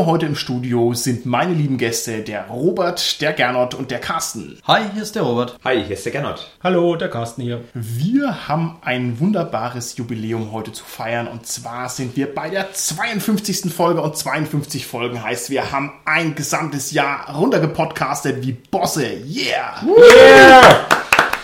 Mir heute im Studio sind meine lieben Gäste, der Robert, der Gernot und der Carsten. Hi, hier ist der Robert. Hi, hier ist der Gernot. Hallo, der Carsten hier. Wir haben ein wunderbares Jubiläum heute zu feiern und zwar sind wir bei der 52. Folge und 52 Folgen heißt, wir haben ein gesamtes Jahr runtergepodcastet wie Bosse. Yeah! Yeah!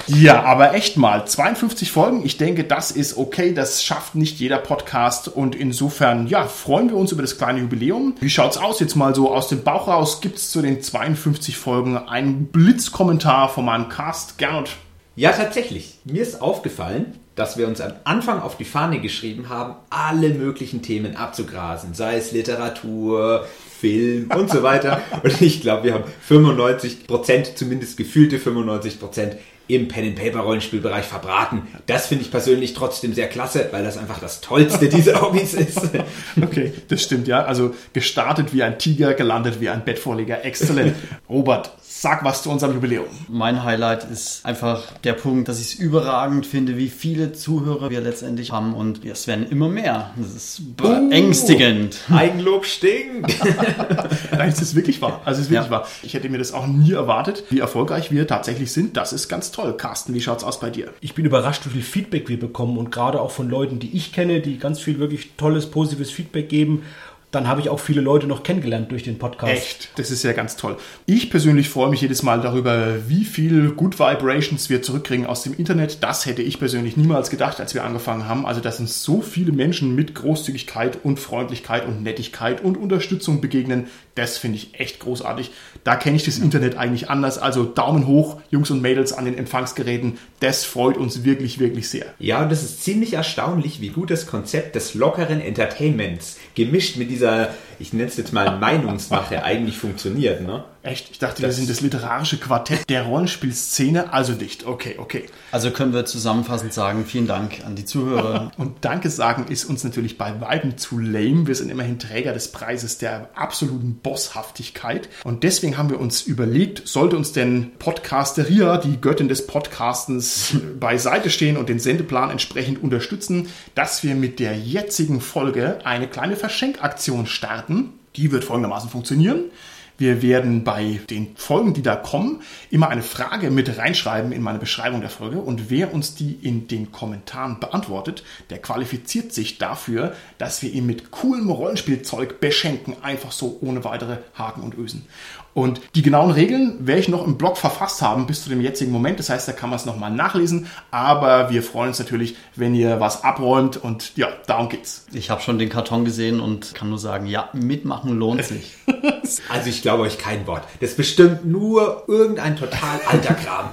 Ja, aber echt mal, 52 Folgen, ich denke, das ist okay, das schafft nicht jeder Podcast und insofern, ja, freuen wir uns über das kleine Jubiläum. Wie schaut's aus jetzt mal so aus dem Bauch raus? Gibt's zu den 52 Folgen einen Blitzkommentar von meinem Cast? Gernot? Ja, tatsächlich. Mir ist aufgefallen, dass wir uns am Anfang auf die Fahne geschrieben haben, alle möglichen Themen abzugrasen, sei es Literatur, Film und so weiter. Und ich glaube, wir haben 95 Prozent, zumindest gefühlte 95 Prozent im Pen-and-Paper-Rollenspielbereich verbraten. Das finde ich persönlich trotzdem sehr klasse, weil das einfach das Tollste dieser Hobbys ist. Okay, das stimmt, ja. Also gestartet wie ein Tiger, gelandet wie ein Bettvorleger. Exzellent. Robert, sag was zu unserem Jubiläum. Mein Highlight ist einfach der Punkt, dass ich es überragend finde, wie viele Zuhörer wir letztendlich haben und es werden immer mehr. Das ist beängstigend. Uh, Eigenlob stinkt. Nein, es ist wirklich wahr. Also es ist wirklich ja. wahr. Ich hätte mir das auch nie erwartet, wie erfolgreich wir tatsächlich sind. Das ist ganz toll. Carsten, wie schaut's aus bei dir? Ich bin überrascht, wie viel Feedback wir bekommen und gerade auch von Leuten, die ich kenne, die ganz viel wirklich tolles, positives Feedback geben dann habe ich auch viele Leute noch kennengelernt durch den Podcast. Echt, das ist ja ganz toll. Ich persönlich freue mich jedes Mal darüber, wie viel Good Vibrations wir zurückkriegen aus dem Internet. Das hätte ich persönlich niemals gedacht, als wir angefangen haben. Also, dass uns so viele Menschen mit Großzügigkeit und Freundlichkeit und Nettigkeit und Unterstützung begegnen, das finde ich echt großartig. Da kenne ich das Internet eigentlich anders. Also Daumen hoch, Jungs und Mädels an den Empfangsgeräten. Das freut uns wirklich, wirklich sehr. Ja, und das ist ziemlich erstaunlich, wie gut das Konzept des lockeren Entertainments gemischt mit dieser, ich nenne es jetzt mal Meinungsmache, eigentlich funktioniert. Ne? Echt? Ich dachte, das wir sind das literarische Quartett der Rollenspielszene, also nicht. Okay, okay. Also können wir zusammenfassend sagen, vielen Dank an die Zuhörer. Und Danke sagen ist uns natürlich bei Weiben zu lame. Wir sind immerhin Träger des Preises der absoluten Bosshaftigkeit. Und deswegen haben wir uns überlegt, sollte uns denn Podcasteria, die Göttin des Podcastens, beiseite stehen und den Sendeplan entsprechend unterstützen, dass wir mit der jetzigen Folge eine kleine Verschenkaktion starten. Die wird folgendermaßen funktionieren. Wir werden bei den Folgen, die da kommen, immer eine Frage mit reinschreiben in meine Beschreibung der Folge. Und wer uns die in den Kommentaren beantwortet, der qualifiziert sich dafür, dass wir ihn mit coolem Rollenspielzeug beschenken. Einfach so ohne weitere Haken und Ösen. Und die genauen Regeln werde ich noch im Blog verfasst haben bis zu dem jetzigen Moment. Das heißt, da kann man es nochmal nachlesen. Aber wir freuen uns natürlich, wenn ihr was abräumt. Und ja, darum geht's. Ich habe schon den Karton gesehen und kann nur sagen, ja, mitmachen lohnt sich. also ich glaube euch kein Wort. Das ist bestimmt nur irgendein total alter Kram.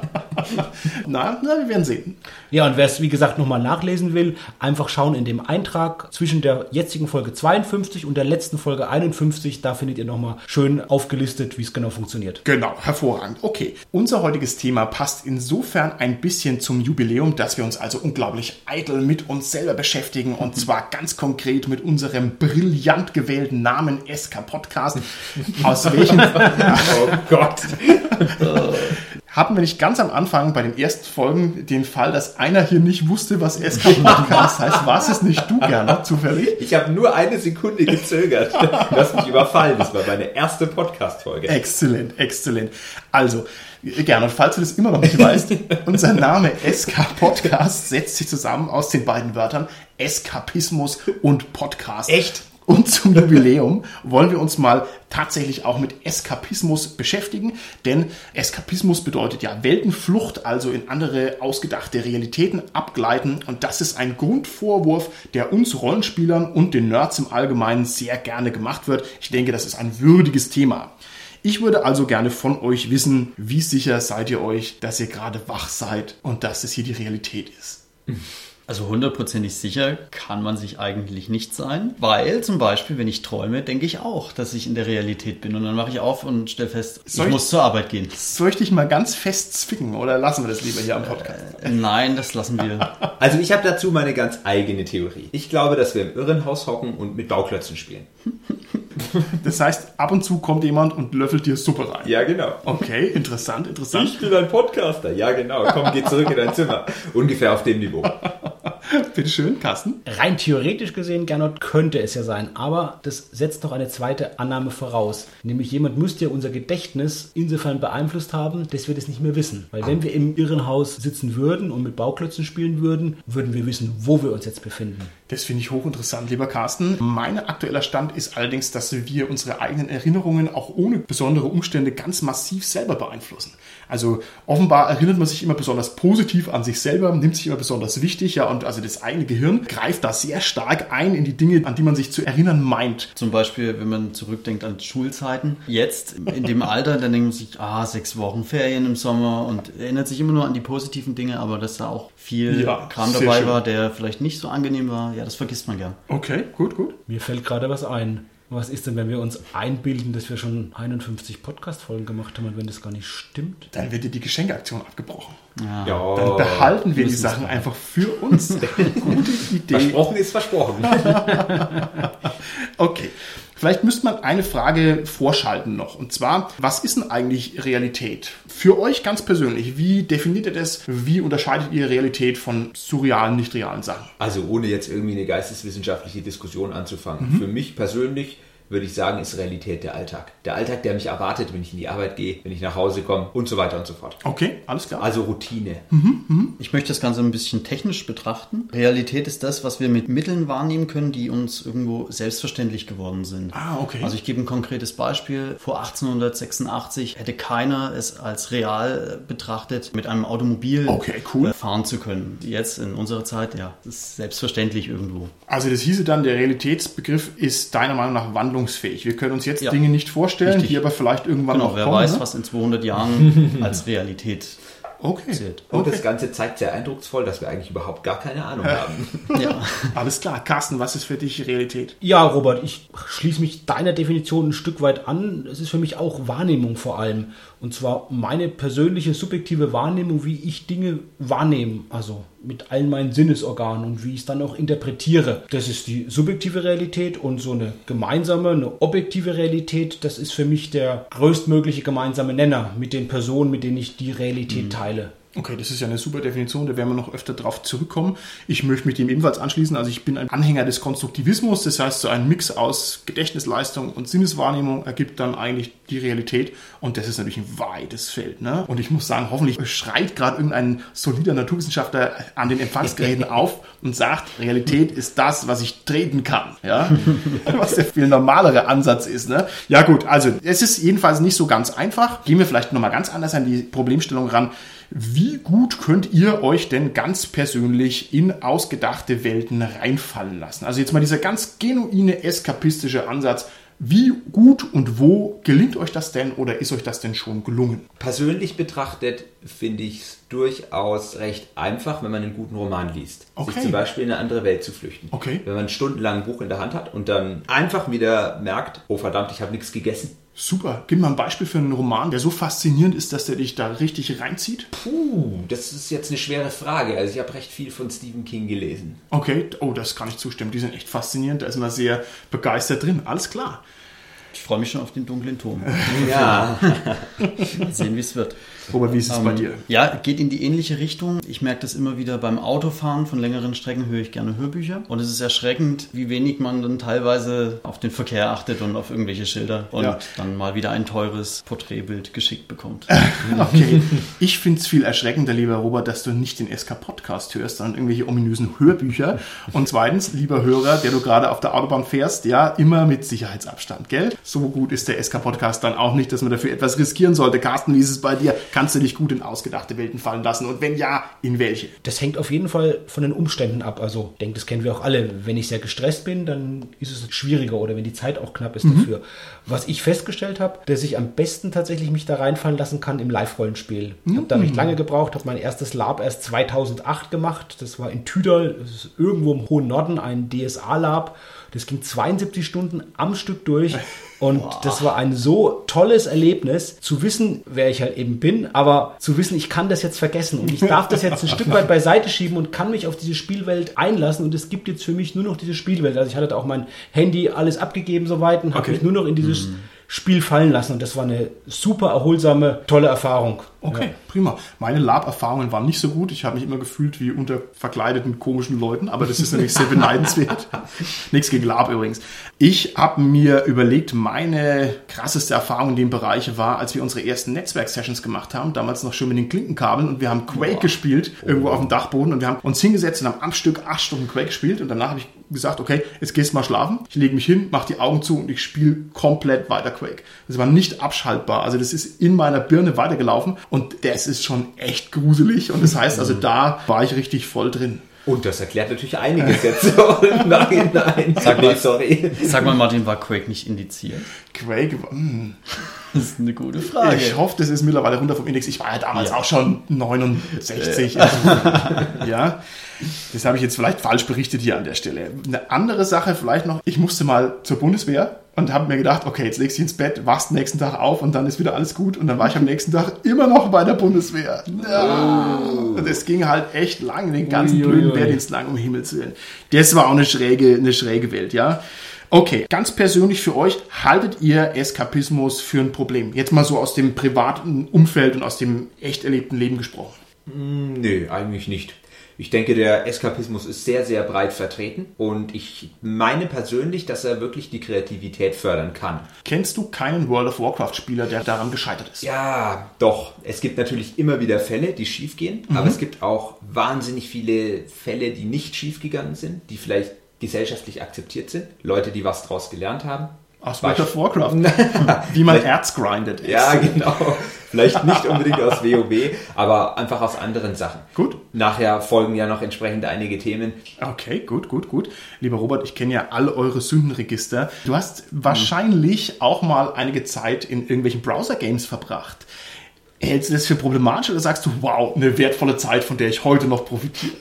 na, na, wir werden sehen. Ja, und wer es, wie gesagt, nochmal nachlesen will, einfach schauen in dem Eintrag zwischen der jetzigen Folge 52 und der letzten Folge 51. Da findet ihr nochmal schön aufgelistet, wie es genau funktioniert. Genau, hervorragend. Okay, unser heutiges Thema passt insofern ein bisschen zum Jubiläum, dass wir uns also unglaublich eitel mit uns selber beschäftigen und zwar ganz konkret mit unserem brillant gewählten Namen SK Podcast. Aus welchen... oh Gott. hatten wir nicht ganz am Anfang bei den ersten Folgen den Fall, dass einer hier nicht wusste, was SK Podcast heißt. War es nicht du, gerne zufällig? Ich habe nur eine Sekunde gezögert. Du hast mich überfallen. Das war meine erste Podcast-Folge. Exzellent, exzellent. Also, gerne, falls du das immer noch nicht weißt, unser Name SK Podcast setzt sich zusammen aus den beiden Wörtern Eskapismus und Podcast. Echt? Und zum Jubiläum wollen wir uns mal tatsächlich auch mit Eskapismus beschäftigen, denn Eskapismus bedeutet ja Weltenflucht, also in andere ausgedachte Realitäten abgleiten und das ist ein Grundvorwurf, der uns Rollenspielern und den Nerds im Allgemeinen sehr gerne gemacht wird. Ich denke, das ist ein würdiges Thema. Ich würde also gerne von euch wissen, wie sicher seid ihr euch, dass ihr gerade wach seid und dass es hier die Realität ist. Also hundertprozentig sicher kann man sich eigentlich nicht sein, weil zum Beispiel, wenn ich träume, denke ich auch, dass ich in der Realität bin und dann mache ich auf und stelle fest, Soll ich ich- muss zur Arbeit gehen. Soll ich dich mal ganz fest zwicken oder lassen wir das lieber hier am Podcast? Äh, Nein, das lassen wir. Also ich habe dazu meine ganz eigene Theorie. Ich glaube, dass wir im Irrenhaus hocken und mit Bauklötzen spielen. Das heißt, ab und zu kommt jemand und löffelt dir Suppe rein. Ja, genau. Okay, interessant, interessant. bin ein Podcaster. Ja, genau. Komm, geh zurück in dein Zimmer. Ungefähr auf dem Niveau. Bitte schön, Carsten. Rein theoretisch gesehen, Gernot, könnte es ja sein, aber das setzt noch eine zweite Annahme voraus. Nämlich jemand müsste ja unser Gedächtnis insofern beeinflusst haben, dass wir das nicht mehr wissen. Weil wenn wir im Irrenhaus sitzen würden und mit Bauklötzen spielen würden, würden wir wissen, wo wir uns jetzt befinden. Das finde ich hochinteressant, lieber Carsten. Mein aktueller Stand ist allerdings, dass wir unsere eigenen Erinnerungen auch ohne besondere Umstände ganz massiv selber beeinflussen. Also offenbar erinnert man sich immer besonders positiv an sich selber, nimmt sich immer besonders wichtig, ja, und also das eigene Gehirn greift da sehr stark ein in die Dinge, an die man sich zu erinnern meint. Zum Beispiel, wenn man zurückdenkt an Schulzeiten. Jetzt, in dem Alter, dann denkt man sich, ah, sechs Wochen Ferien im Sommer und erinnert sich immer nur an die positiven Dinge, aber dass da auch viel Ja, Kram dabei schön. war, der vielleicht nicht so angenehm war, ja, das vergisst man gern. Okay, gut, gut. Mir fällt gerade was ein. Was ist denn, wenn wir uns einbilden, dass wir schon 51 Podcast-Folgen gemacht haben und wenn das gar nicht stimmt? Dann wird dir die Geschenkeaktion abgebrochen. Ja. Dann behalten wir die Sachen einfach für uns. Gute Idee. Versprochen ist versprochen. Okay. Vielleicht müsste man eine Frage vorschalten noch. Und zwar, was ist denn eigentlich Realität? Für euch ganz persönlich, wie definiert ihr das? Wie unterscheidet ihr Realität von surrealen, nicht realen Sachen? Also ohne jetzt irgendwie eine geisteswissenschaftliche Diskussion anzufangen. Für mich persönlich würde ich sagen, ist Realität der Alltag. Der Alltag, der mich erwartet, wenn ich in die Arbeit gehe, wenn ich nach Hause komme und so weiter und so fort. Okay, alles klar. Also Routine. Ich möchte das Ganze ein bisschen technisch betrachten. Realität ist das, was wir mit Mitteln wahrnehmen können, die uns irgendwo selbstverständlich geworden sind. Ah, okay. Also ich gebe ein konkretes Beispiel. Vor 1886 hätte keiner es als real betrachtet, mit einem Automobil Okay, cool. äh, fahren zu können. Jetzt in unserer Zeit, ja, das ist selbstverständlich irgendwo. Also das hieße dann, der Realitätsbegriff ist deiner Meinung nach wandlungsfähig. Wir können uns jetzt Ja. Dinge nicht vorstellen, Richtig. die aber vielleicht irgendwann Genau, noch wer kommen. weiß, ne? was in 200 Jahren als Realität Okay. zählt. Und okay. das Ganze zeigt sehr eindrucksvoll, dass wir eigentlich überhaupt gar keine Ahnung haben. Ja. Alles klar. Carsten, was ist für dich Realität? Ja, Robert, ich schließe mich deiner Definition ein Stück weit an. Es ist für mich auch Wahrnehmung vor allem. Und zwar meine persönliche subjektive Wahrnehmung, wie ich Dinge wahrnehme. Also mit allen meinen Sinnesorganen und wie ich es dann auch interpretiere. Das ist die subjektive Realität und so eine gemeinsame, eine objektive Realität, das ist für mich der größtmögliche gemeinsame Nenner mit den Personen, mit denen ich die Realität teile. Okay, das ist ja eine super Definition, da werden wir noch öfter drauf zurückkommen. Ich möchte mich dem ebenfalls anschließen. Also ich bin ein Anhänger des Konstruktivismus, das heißt so ein Mix aus Gedächtnisleistung und Sinneswahrnehmung ergibt dann eigentlich die Realität und das ist natürlich ein weites Feld. Ne? Und ich muss sagen, hoffentlich schreit gerade irgendein solider Naturwissenschaftler an den Empfangsgeräten auf und sagt, Realität ist das, was ich treten kann. Ja? was der viel normalere Ansatz ist. Ne? Ja gut, also es ist jedenfalls nicht so ganz einfach. Gehen wir vielleicht nochmal ganz anders an die Problemstellung ran. Wie gut könnt ihr euch denn ganz persönlich in ausgedachte Welten reinfallen lassen? Also jetzt mal dieser ganz genuine eskapistische Ansatz. Wie gut und wo gelingt euch das denn oder ist euch das denn schon gelungen? Persönlich betrachtet finde ich es durchaus recht einfach, wenn man einen guten Roman liest. Okay. Sich zum Beispiel in eine andere Welt zu flüchten. Okay. Wenn man stundenlang ein Buch in der Hand hat und dann einfach wieder merkt, oh verdammt, ich habe nichts gegessen. Super. Gib mal ein Beispiel für einen Roman, der so faszinierend ist, dass der dich da richtig reinzieht. Puh, das ist jetzt eine schwere Frage. Also ich habe recht viel von Stephen King gelesen. Okay, oh, das kann ich zustimmen. Die sind echt faszinierend. Da ist man sehr begeistert drin. Alles klar. Ich freue mich schon auf den dunklen Turm. Ja, Mal sehen, wie es wird. Robert, wie ist es bei Ähm, dir? Ja, geht in die ähnliche Richtung. Ich merke das immer wieder beim Autofahren von längeren Strecken höre ich gerne Hörbücher. Und es ist erschreckend, wie wenig man dann teilweise auf den Verkehr achtet und auf irgendwelche Schilder und Ja. dann mal wieder ein teures Porträtbild geschickt bekommt. Okay, ich finde es viel erschreckender, lieber Robert, dass du nicht den SK-Podcast hörst, sondern irgendwelche ominösen Hörbücher. Und zweitens, lieber Hörer, der du gerade auf der Autobahn fährst, ja, immer mit Sicherheitsabstand, gell? So gut ist der SK-Podcast dann auch nicht, dass man dafür etwas riskieren sollte. Carsten, wie ist es bei dir? Kannst du dich gut in ausgedachte Welten fallen lassen? Und wenn ja, in welche? Das hängt auf jeden Fall von den Umständen ab. Also, ich denke, das kennen wir auch alle. Wenn ich sehr gestresst bin, dann ist es schwieriger oder wenn die Zeit auch knapp ist mhm. dafür. Was ich festgestellt habe, dass ich am besten tatsächlich mich da reinfallen lassen kann im Live-Rollenspiel. Ich habe da recht mhm. lange gebraucht, habe mein erstes Lab erst 2008 gemacht. Das war in Tüdal, das ist irgendwo im hohen Norden, ein DSA-Lab. Das ging 72 Stunden am Stück durch. Und Boah. das war ein so tolles Erlebnis, zu wissen, wer ich halt eben bin, aber zu wissen, ich kann das jetzt vergessen und ich darf das jetzt ein Stück weit beiseite schieben und kann mich auf diese Spielwelt einlassen und es gibt jetzt für mich nur noch diese Spielwelt. Also ich hatte da auch mein Handy alles abgegeben soweit und okay. habe mich nur noch in dieses mhm. Spiel fallen lassen und das war eine super erholsame, tolle Erfahrung. Okay, ja. prima. Meine Lab-Erfahrungen waren nicht so gut. Ich habe mich immer gefühlt wie unter verkleideten komischen Leuten, aber das ist natürlich sehr beneidenswert. Nichts gegen Lab übrigens. Ich habe mir überlegt, meine krasseste Erfahrung in dem Bereich war, als wir unsere ersten Netzwerk-Sessions gemacht haben, damals noch schon mit den Klinkenkabeln und wir haben Quake Boah. gespielt, irgendwo auf dem Dachboden und wir haben uns hingesetzt und haben am Stück acht Stunden Quake gespielt und danach habe ich gesagt, okay, jetzt gehst du mal schlafen. Ich lege mich hin, mache die Augen zu und ich spiele komplett weiter Quake. Das war nicht abschaltbar. Also das ist in meiner Birne weitergelaufen und das ist schon echt gruselig. Und das heißt, also da war ich richtig voll drin. Und das erklärt natürlich einiges jetzt. nein, nein. Sag mal, sorry. Sag mal, Martin, war Quake nicht indiziert? Quake war. Hm. Das ist eine gute Frage. Ich hoffe, das ist mittlerweile runter vom Index. Ich war ja damals ja. auch schon 69. ja. Das habe ich jetzt vielleicht falsch berichtet hier an der Stelle. Eine andere Sache vielleicht noch. Ich musste mal zur Bundeswehr und habe mir gedacht, okay, jetzt legst du dich ins Bett, wachst nächsten Tag auf und dann ist wieder alles gut. Und dann war ich am nächsten Tag immer noch bei der Bundeswehr. Ja. Oh. Und es ging halt echt lang, den ganzen Uiuiui. blöden Wehrdienst lang, um Himmels Willen. Das war auch eine schräge, eine schräge Welt, ja. Okay, ganz persönlich für euch, haltet ihr Eskapismus für ein Problem? Jetzt mal so aus dem privaten Umfeld und aus dem echt erlebten Leben gesprochen. Hm, nö, eigentlich nicht. Ich denke, der Eskapismus ist sehr, sehr breit vertreten und ich meine persönlich, dass er wirklich die Kreativität fördern kann. Kennst du keinen World of Warcraft-Spieler, der daran gescheitert ist? Ja, doch. Es gibt natürlich immer wieder Fälle, die schiefgehen, mhm. aber es gibt auch wahnsinnig viele Fälle, die nicht schiefgegangen sind, die vielleicht gesellschaftlich akzeptiert sind. Leute, die was draus gelernt haben. Aus World of Warcraft. Wie man Erz grindet. Ja, genau. Vielleicht nicht unbedingt aus WoW, aber einfach aus anderen Sachen. Gut. Nachher folgen ja noch entsprechend einige Themen. Okay, gut, gut, gut. Lieber Robert, ich kenne ja alle eure Sündenregister. Du hast wahrscheinlich auch mal einige Zeit in irgendwelchen Browser-Games verbracht. Hältst du das für problematisch oder sagst du, wow, eine wertvolle Zeit, von der ich heute noch profitiere?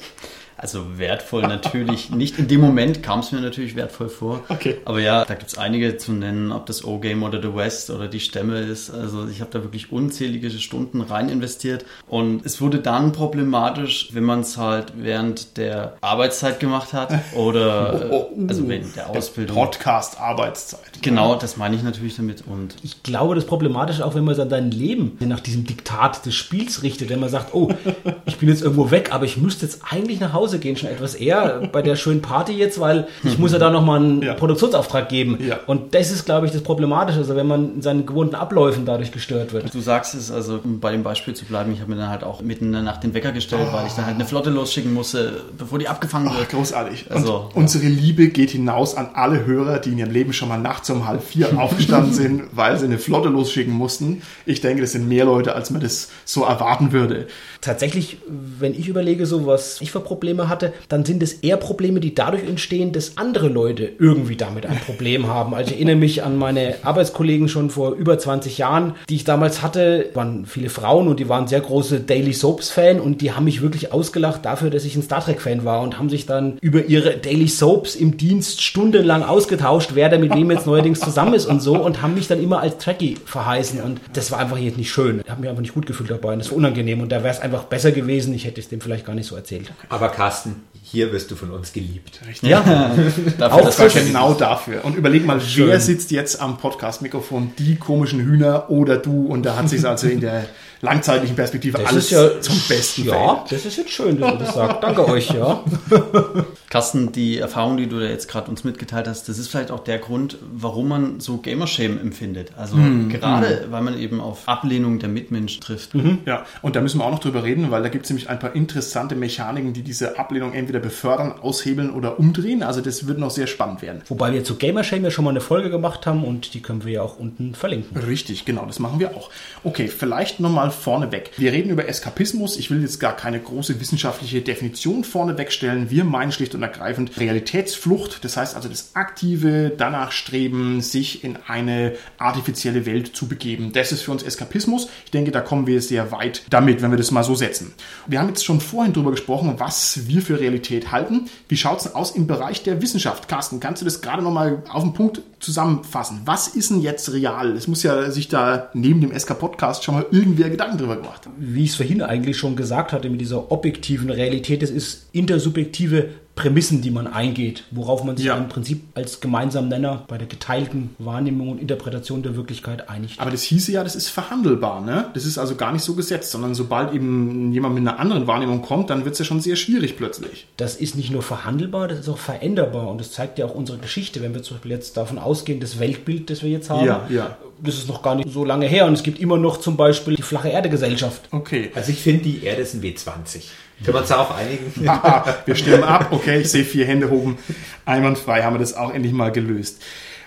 Also wertvoll natürlich nicht. In dem Moment kam es mir natürlich wertvoll vor. Okay. Aber ja, da gibt es einige zu nennen, ob das O-Game oder The West oder die Stämme ist. Also ich habe da wirklich unzählige Stunden rein investiert. Und es wurde dann problematisch, wenn man es halt während der Arbeitszeit gemacht hat oder oh, oh, also während der Ausbildung. Podcast-Arbeitszeit. Genau, das meine ich natürlich damit. Und ich glaube, das Problematische auch, wenn man sein Leben nach diesem Diktat des Spiels richtet, wenn man sagt, oh, ich bin jetzt irgendwo weg, aber ich müsste jetzt eigentlich nach Hause Hause gehen schon etwas eher bei der schönen Party jetzt, weil ich muss ja da nochmal einen ja. Produktionsauftrag geben. Ja. Und das ist, glaube ich, das Problematische, also wenn man in seinen gewohnten Abläufen dadurch gestört wird. Du sagst es, also um bei dem Beispiel zu bleiben, ich habe mir dann halt auch mitten in der Nacht den Wecker gestellt, oh. weil ich dann halt eine Flotte losschicken musste, bevor die abgefangen wird. Oh, großartig. Also, Und unsere Liebe geht hinaus an alle Hörer, die in ihrem Leben schon mal nachts um halb vier aufgestanden sind, weil sie eine Flotte losschicken mussten. Ich denke, das sind mehr Leute, als man das so erwarten würde. Tatsächlich, wenn ich überlege, so was ich für Probleme hatte, dann sind es eher Probleme, die dadurch entstehen, dass andere Leute irgendwie damit ein Problem haben. Also ich erinnere mich an meine Arbeitskollegen schon vor über 20 Jahren, die ich damals hatte, waren viele Frauen und die waren sehr große Daily Soaps Fan und die haben mich wirklich ausgelacht dafür, dass ich ein Star Trek Fan war und haben sich dann über ihre Daily Soaps im Dienst stundenlang ausgetauscht, wer da mit wem jetzt neuerdings zusammen ist und so und haben mich dann immer als Trekkie verheißen und das war einfach jetzt nicht schön. Ich habe mich einfach nicht gut gefühlt dabei und das war unangenehm und da wäre es einfach besser gewesen, ich hätte es dem vielleicht gar nicht so erzählt. Aber Carsten, hier wirst du von uns geliebt. Richtig? Ja, dafür, auch das genau dafür. Und überleg mal, Schön. wer sitzt jetzt am Podcast-Mikrofon? Die komischen Hühner oder du? Und da hat sich also in der langzeitlichen Perspektive das alles ja, zum Besten Ja, Welt. das ist jetzt schön, dass du das sagst. Danke euch, ja. Carsten, die Erfahrung, die du da jetzt gerade uns mitgeteilt hast, das ist vielleicht auch der Grund, warum man so Gamershame empfindet. Also mhm. gerade, weil man eben auf Ablehnung der Mitmenschen trifft. Mhm. Ja, und da müssen wir auch noch drüber reden, weil da gibt es nämlich ein paar interessante Mechaniken, die diese Ablehnung entweder entweder befördern, aushebeln oder umdrehen. Also das wird noch sehr spannend werden. Wobei wir zu Gamershame ja schon mal eine Folge gemacht haben und die können wir ja auch unten verlinken. Richtig, genau, das machen wir auch. Okay, vielleicht nochmal vorneweg. Wir reden über Eskapismus. Ich will jetzt gar keine große wissenschaftliche Definition vorneweg stellen. Wir meinen schlicht und ergreifend Realitätsflucht. Das heißt also das aktive danach streben, sich in eine artifizielle Welt zu begeben. Das ist für uns Eskapismus. Ich denke, da kommen wir sehr weit damit, wenn wir das mal so setzen. Wir haben jetzt schon vorhin darüber gesprochen, was wir für Realität halten. Wie schaut es aus im Bereich der Wissenschaft? Carsten, kannst du das gerade nochmal auf den Punkt zusammenfassen? Was ist denn jetzt real? Es muss ja sich da neben dem SK-Podcast schon mal irgendwer Gedanken drüber gemacht. Wie ich es vorhin eigentlich schon gesagt hatte, mit dieser objektiven Realität, das ist intersubjektive Prämissen, die man eingeht, worauf man sich Ja. im Prinzip als gemeinsamen Nenner bei der geteilten Wahrnehmung und Interpretation der Wirklichkeit einigt. Aber das hieße ja, das ist verhandelbar, ne? Das ist also gar nicht so gesetzt, sondern sobald eben jemand mit einer anderen Wahrnehmung kommt, dann wird es ja schon sehr schwierig plötzlich. Das ist nicht nur verhandelbar, das ist auch veränderbar. Und das zeigt ja auch unsere Geschichte. Wenn wir zum Beispiel jetzt davon ausgehen, das Weltbild, das wir jetzt haben, Ja, ja. das ist noch gar nicht so lange her. Und es gibt immer noch zum Beispiel die flache Erde-Gesellschaft. Okay. Also ich finde, die Erde ist ein W20. Können wir uns darauf einigen? Haha, wir stimmen ab. Okay, ich sehe vier Hände oben. Einwandfrei haben wir das auch endlich mal gelöst.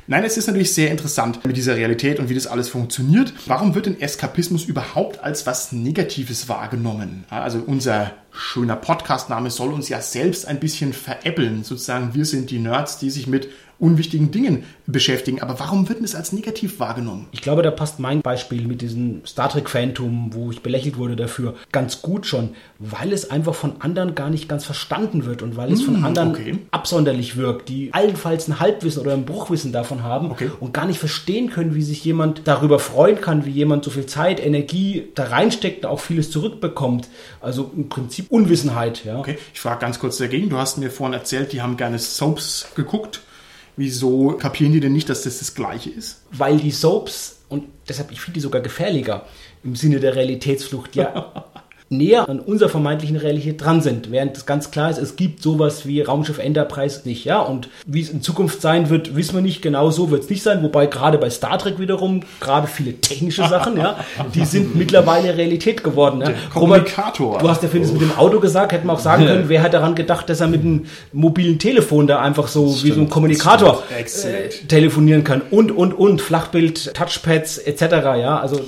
Nein, es ist natürlich sehr interessant mit dieser Realität und wie das alles funktioniert. Warum wird denn Eskapismus überhaupt als was Negatives wahrgenommen? Also unser schöner Podcastname soll uns ja selbst ein bisschen veräppeln. Sozusagen, wir sind die Nerds, die sich mit unwichtigen Dingen beschäftigen. Aber warum wird denn es als negativ wahrgenommen? Ich glaube, da passt mein Beispiel mit diesem Star Trek Phantom, wo ich belächelt wurde dafür, ganz gut schon, weil es einfach von anderen gar nicht ganz verstanden wird und weil es von anderen okay. absonderlich wirkt, die allenfalls ein Halbwissen oder ein Bruchwissen davon haben Okay. und gar nicht verstehen können, wie sich jemand darüber freuen kann, wie jemand so viel Zeit, Energie da reinsteckt und auch vieles zurückbekommt. Also im Prinzip Unwissenheit. Ja. Okay, ich frage ganz kurz dagegen. Du hast mir vorhin erzählt, die haben gerne Soaps geguckt. Wieso kapieren die denn nicht, dass das das Gleiche ist? weil die Soaps, und deshalb, ich finde die sogar gefährlicher im Sinne der Realitätsflucht, ja näher an unserer vermeintlichen Realität dran sind. Während es ganz klar ist, es gibt sowas wie Raumschiff Enterprise nicht, ja. Und wie es in Zukunft sein wird, wissen wir nicht. Genau so wird es nicht sein. Wobei gerade bei Star Trek wiederum, gerade viele technische Sachen, ja, die sind mittlerweile Realität geworden. Ja. Kommunikator. Robert, du hast ja das mit dem Auto gesagt, hätten wir auch sagen können, wer hat daran gedacht, dass er mit einem mobilen Telefon da einfach so wie so ein Kommunikator stimmt. Äh, telefonieren kann und und und Flachbild, Touchpads etc. Ja, also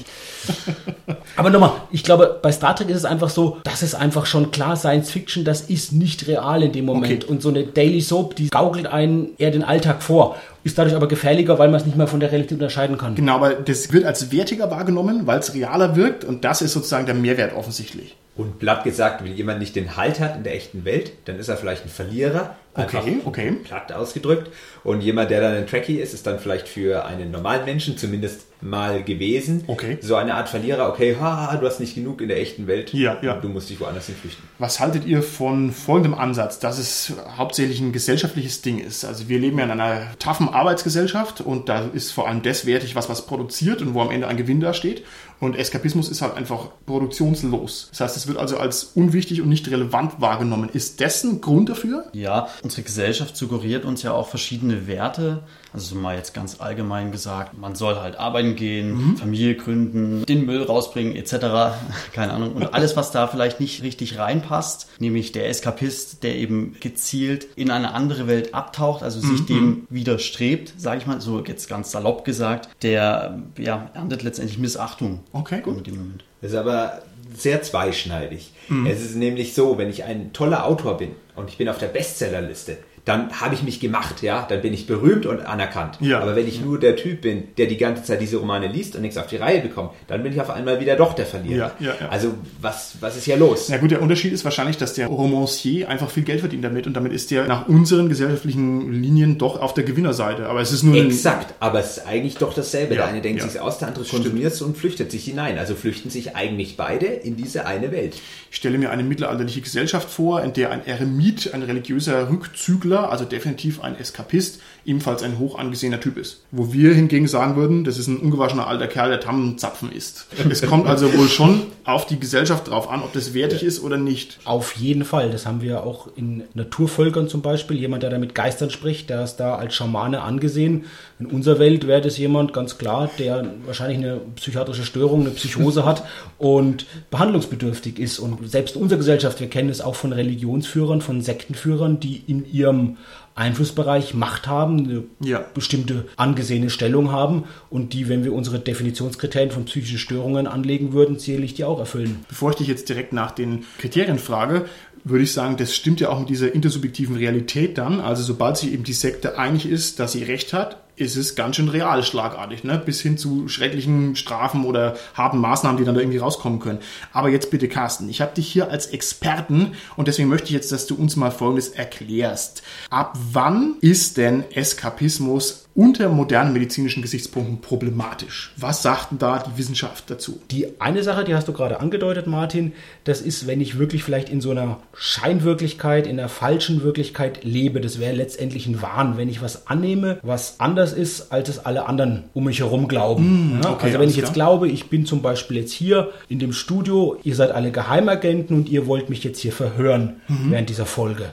aber nochmal, ich glaube, bei Star Trek ist es einfach so, das ist einfach schon klar, Science Fiction, das ist nicht real in dem Moment. Okay. Und so eine Daily Soap, die gaukelt einen eher den Alltag vor, ist dadurch aber gefährlicher, weil man es nicht mehr von der Realität unterscheiden kann. Genau, aber das wird als wertiger wahrgenommen, weil es realer wirkt und das ist sozusagen der Mehrwert offensichtlich. Und platt gesagt, wenn jemand nicht den Halt hat in der echten Welt, dann ist er vielleicht ein Verlierer. Einfach Okay, okay. Platt ausgedrückt. Und jemand, der dann ein Trekkie ist, ist dann vielleicht für einen normalen Menschen zumindest mal gewesen. Okay. So eine Art Verlierer, okay, ha, du hast nicht genug in der echten Welt. Ja, ja. Du musst dich woanders hin flüchten. Was haltet ihr von folgendem Ansatz, dass es hauptsächlich ein gesellschaftliches Ding ist? Also wir leben ja in einer taffen Arbeitsgesellschaft und da ist vor allem das wertig, was was produziert und wo am Ende ein Gewinn da steht. Und Eskapismus ist halt einfach produktionslos. Das heißt, es wird also als unwichtig und nicht relevant wahrgenommen. Ist das ein Grund dafür? Ja, unsere Gesellschaft suggeriert uns ja auch verschiedene Werte. Also so mal jetzt ganz allgemein gesagt, man soll halt arbeiten gehen, Familie gründen, den Müll rausbringen etc. Keine Ahnung. Und alles, was da vielleicht nicht richtig reinpasst, nämlich der Eskapist, der eben gezielt in eine andere Welt abtaucht, also sich dem widerstrebt, sage ich mal, so jetzt ganz salopp gesagt, der ja, erntet letztendlich Missachtung. Okay, gut. In dem Moment. Das ist aber sehr zweischneidig. Es ist nämlich so, wenn ich ein toller Autor bin und ich bin auf der Bestsellerliste, dann habe ich mich gemacht, ja, dann bin ich berühmt und anerkannt. Ja. Aber wenn ich nur der Typ bin, der die ganze Zeit diese Romane liest und nichts auf die Reihe bekommt, dann bin ich auf einmal wieder doch der Verlierer. Ja, ja, ja. Also was, was ist hier los? Na gut, der Unterschied ist wahrscheinlich, dass der Romancier einfach viel Geld verdient damit und damit ist der nach unseren gesellschaftlichen Linien doch auf der Gewinnerseite. Aber es ist nur Exakt, aber es ist eigentlich doch dasselbe. Der eine denkt ja. sich's aus, der andere konsumiert es und flüchtet sich hinein. Also flüchten sich eigentlich beide in diese eine Welt. Ich stelle mir eine mittelalterliche Gesellschaft vor, in der ein Eremit, ein religiöser Rückzügler, Müller, also definitiv ein Eskapist, ebenfalls ein hoch angesehener Typ ist. Wo wir hingegen sagen würden, das ist ein ungewaschener alter Kerl, der Tannenzapfen ist. Es kommt also wohl schon auf die Gesellschaft drauf an, ob das wertig ist oder nicht. Auf jeden Fall. Das haben wir auch in Naturvölkern zum Beispiel. Jemand, der da mit Geistern spricht, der ist da als Schamane angesehen. In unserer Welt wäre das jemand, ganz klar, der wahrscheinlich eine psychiatrische Störung, eine Psychose hat und behandlungsbedürftig ist. Und selbst unsere Gesellschaft, wir kennen es auch von Religionsführern, von Sektenführern, die in ihrem Einflussbereich Macht haben, eine ja. bestimmte angesehene Stellung haben und die, wenn wir unsere Definitionskriterien von psychischen Störungen anlegen würden, sicherlich die auch erfüllen. Bevor ich dich jetzt direkt nach den Kriterien frage, würde ich sagen, das stimmt ja auch mit dieser intersubjektiven Realität dann. Also sobald sich eben die Sekte einig ist, dass sie recht hat, ist es ganz schön real schlagartig, ne? bis hin zu schrecklichen Strafen oder harten Maßnahmen, die dann da irgendwie rauskommen können. Aber jetzt bitte, Carsten, ich habe dich hier als Experten und deswegen möchte ich jetzt, dass du uns mal Folgendes erklärst. Ab wann ist denn Eskapismus unter modernen medizinischen Gesichtspunkten problematisch? Was sagt denn da die Wissenschaft dazu? Die eine Sache, die hast du gerade angedeutet, Martin, das ist, wenn ich wirklich vielleicht in so einer Scheinwirklichkeit, in einer falschen Wirklichkeit lebe. Das wäre letztendlich ein Wahn, wenn ich was annehme, was anders ist, als es alle anderen um mich herum glauben. Mm, ja, also wenn ich jetzt klar. glaube, ich bin zum Beispiel jetzt hier in dem Studio, ihr seid alle Geheimagenten und ihr wollt mich jetzt hier verhören mhm. während dieser Folge.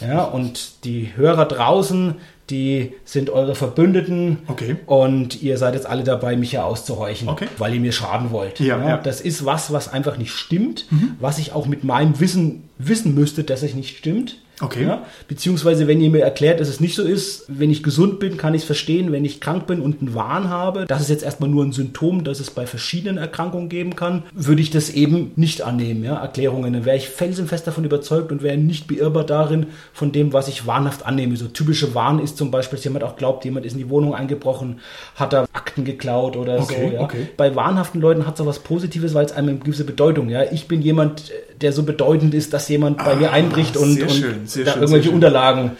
ja, und die Hörer draußen, die sind eure Verbündeten okay. und ihr seid jetzt alle dabei, mich hier auszuhorchen, okay. weil ihr mir schaden wollt. Ja, ja, Das ist was, was einfach nicht stimmt, mhm. was ich auch mit meinem Wissen wissen müsste, dass es nicht stimmt. Okay. Ja? Beziehungsweise, wenn ihr mir erklärt, dass es nicht so ist, wenn ich gesund bin, kann ich es verstehen. Wenn ich krank bin und einen Wahn habe, das ist jetzt erstmal nur ein Symptom, das es bei verschiedenen Erkrankungen geben kann, würde ich das eben nicht annehmen. Ja? Erklärungen. Dann wäre ich felsenfest davon überzeugt und wäre nicht beirrbar darin, von dem, was ich wahnhaft annehme. So typische Wahn ist zum Beispiel, dass jemand auch glaubt, jemand ist in die Wohnung eingebrochen, hat da Akten geklaut oder okay, so. Ja? Okay. Bei wahnhaften Leuten hat es auch was Positives, weil es einem eine gewisse Bedeutung. Ja? Ich bin jemand, der so bedeutend ist, dass jemand bei ah, mir einbricht und, und schön, da schön, irgendwelche Unterlagen,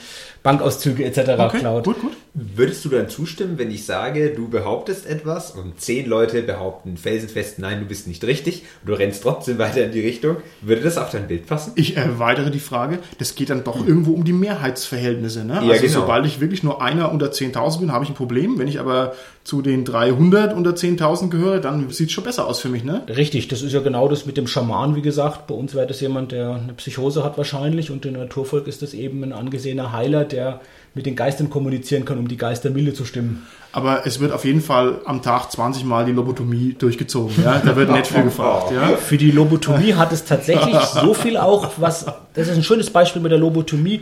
Bankauszüge etc. Okay, klaut. Gut, gut. Würdest du dann zustimmen, wenn ich sage, du behauptest etwas und zehn Leute behaupten felsenfest, nein, du bist nicht richtig und du rennst trotzdem weiter in die Richtung? Würde das auf dein Bild passen? Ich erweitere die Frage. Das geht dann doch hm. irgendwo um die Mehrheitsverhältnisse. Ne? Ja, also genau. sobald ich wirklich nur einer unter 10.000 bin, habe ich ein Problem. Wenn ich aber zu den 300 unter 10.000 gehöre, dann sieht es schon besser aus für mich. Ne? Richtig, das ist ja genau das mit dem Schaman, wie gesagt. Bei uns wäre das jemand, der eine Psychose hat wahrscheinlich und im Naturvolk ist das eben ein angesehener Heiler, der mit den Geistern kommunizieren kann, um die Geister milde zu stimmen. Aber es wird auf jeden Fall am Tag 20 Mal die Lobotomie durchgezogen. Ja? Da wird nicht viel gefragt. Ja? Für die Lobotomie hat es tatsächlich so viel auch, was, das ist ein schönes Beispiel mit der Lobotomie,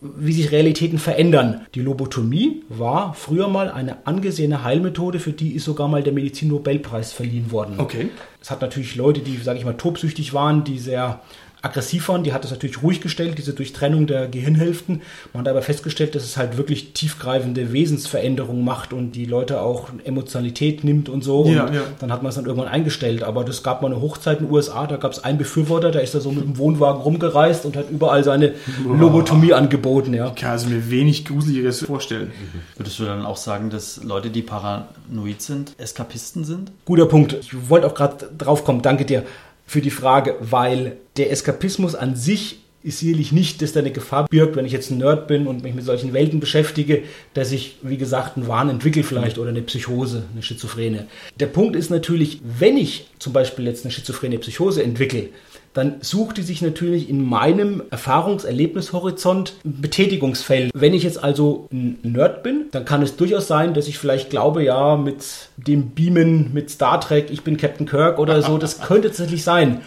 wie sich Realitäten verändern. Die Lobotomie war früher mal eine angesehene Heilmethode, für die ist sogar mal der Medizin-Nobelpreis verliehen worden. Okay. Es hat natürlich Leute, die, sage ich mal, tobsüchtig waren, die sehr aggressiv waren. Die hat das natürlich ruhig gestellt, diese Durchtrennung der Gehirnhälften. Man hat aber festgestellt, dass es halt wirklich tiefgreifende Wesensveränderungen macht und die Leute auch Emotionalität nimmt und so. Ja, und ja. dann hat man es dann irgendwann eingestellt. Aber das gab mal eine Hochzeit in den USA, da gab es einen Befürworter, der ist da so mit dem Wohnwagen rumgereist und hat überall seine wow. Lobotomie angeboten. Ja. Ich kann also mir wenig Gruseliges vorstellen. Mhm. Würdest du dann auch sagen, dass Leute, die paranoid sind, Eskapisten sind? Guter Punkt. Ich wollte auch gerade drauf kommen, danke dir für die Frage, weil der Eskapismus an sich ist sicherlich nicht, dass da eine Gefahr birgt, wenn ich jetzt ein Nerd bin und mich mit solchen Welten beschäftige, dass ich, wie gesagt, einen Wahn entwickle vielleicht oder eine Psychose, eine Schizophrene. Der Punkt ist natürlich, wenn ich zum Beispiel jetzt eine schizophrene Psychose entwickle, dann sucht die sich natürlich in meinem Erfahrungserlebnishorizont ein Betätigungsfeld. Wenn ich jetzt also ein Nerd bin, dann kann es durchaus sein, dass ich vielleicht glaube, ja, mit dem Beamen, mit Star Trek, ich bin Captain Kirk oder so, das könnte tatsächlich sein.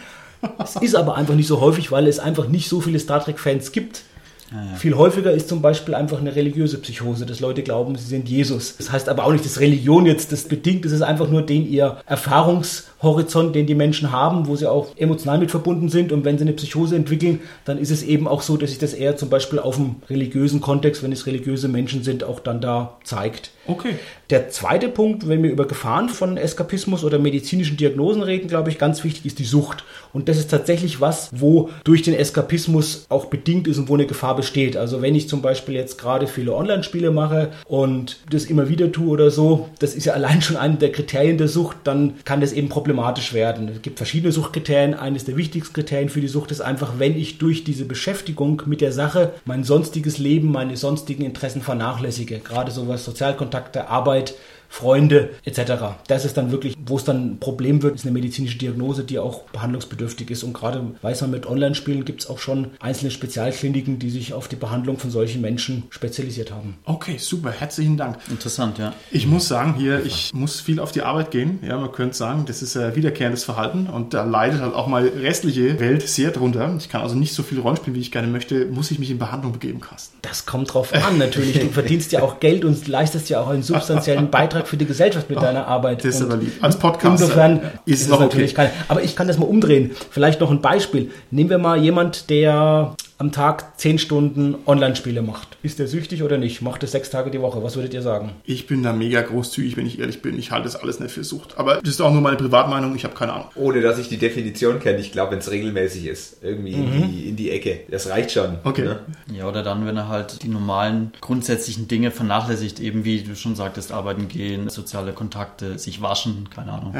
Es ist aber einfach nicht so häufig, weil es einfach nicht so viele Star Trek-Fans gibt. Ja. Viel häufiger ist zum Beispiel einfach eine religiöse Psychose, dass Leute glauben, sie sind Jesus. Das heißt aber auch nicht, dass Religion jetzt das bedingt, es ist einfach nur den ihr Erfahrungshorizont, den die Menschen haben, wo sie auch emotional mit verbunden sind. Und wenn sie eine Psychose entwickeln, dann ist es eben auch so, dass sich das eher zum Beispiel auf dem religiösen Kontext, wenn es religiöse Menschen sind, auch dann da zeigt. Okay. Der zweite Punkt, wenn wir über Gefahren von Eskapismus oder medizinischen Diagnosen reden, glaube ich, ganz wichtig ist die Sucht. Und das ist tatsächlich was, wo durch den Eskapismus auch bedingt ist und wo eine Gefahr besteht. Also wenn ich zum Beispiel jetzt gerade viele Online-Spiele mache und das immer wieder tue oder so, das ist ja allein schon eine der Kriterien der Sucht, dann kann das eben problematisch werden. Es gibt verschiedene Suchtkriterien. Eines der wichtigsten Kriterien für die Sucht ist einfach, wenn ich durch diese Beschäftigung mit der Sache mein sonstiges Leben, meine sonstigen Interessen vernachlässige. Gerade sowas Sozialkontakte, Arbeit, Arbeit Freunde etc. Das ist dann wirklich, wo es dann ein Problem wird, ist eine medizinische Diagnose, die auch behandlungsbedürftig ist. Und gerade weiß man, mit Online-Spielen gibt es auch schon einzelne Spezialkliniken, die sich auf die Behandlung von solchen Menschen spezialisiert haben. Okay, super, herzlichen Dank. Interessant, ja. Ich muss sagen, hier, ich muss viel auf die Arbeit gehen. Ja, man könnte sagen, das ist ein wiederkehrendes Verhalten und da leidet halt auch meine restliche Welt sehr drunter. Ich kann also nicht so viel Rollenspielen, wie ich gerne möchte, muss ich mich in Behandlung begeben, Carsten. Das kommt drauf an, natürlich. Du verdienst ja auch Geld und leistest ja auch einen substanziellen Beitrag Beitrag für die Gesellschaft mit oh, deiner Arbeit. Das ist aber lieb. Als Podcast insofern ist es noch natürlich okay. kein. Aber ich kann das mal umdrehen. Vielleicht noch ein Beispiel. Nehmen wir mal jemand, der am Tag 10 Stunden Online-Spiele macht. Ist der süchtig oder nicht? Macht es sechs Tage die Woche? Was würdet ihr sagen? Ich bin da mega großzügig, wenn ich ehrlich bin. Ich halte das alles nicht für Sucht. Aber das ist auch nur meine Privatmeinung. Ich habe keine Ahnung. Ohne, dass ich die Definition kenne. Ich glaube, wenn es regelmäßig ist. Irgendwie mhm. in, die, in, die, Ecke. Das reicht schon. Okay. Ne? Ja, oder dann, wenn er halt die normalen grundsätzlichen Dinge vernachlässigt. Eben wie du schon sagtest, arbeiten gehen, soziale Kontakte, sich waschen, keine Ahnung.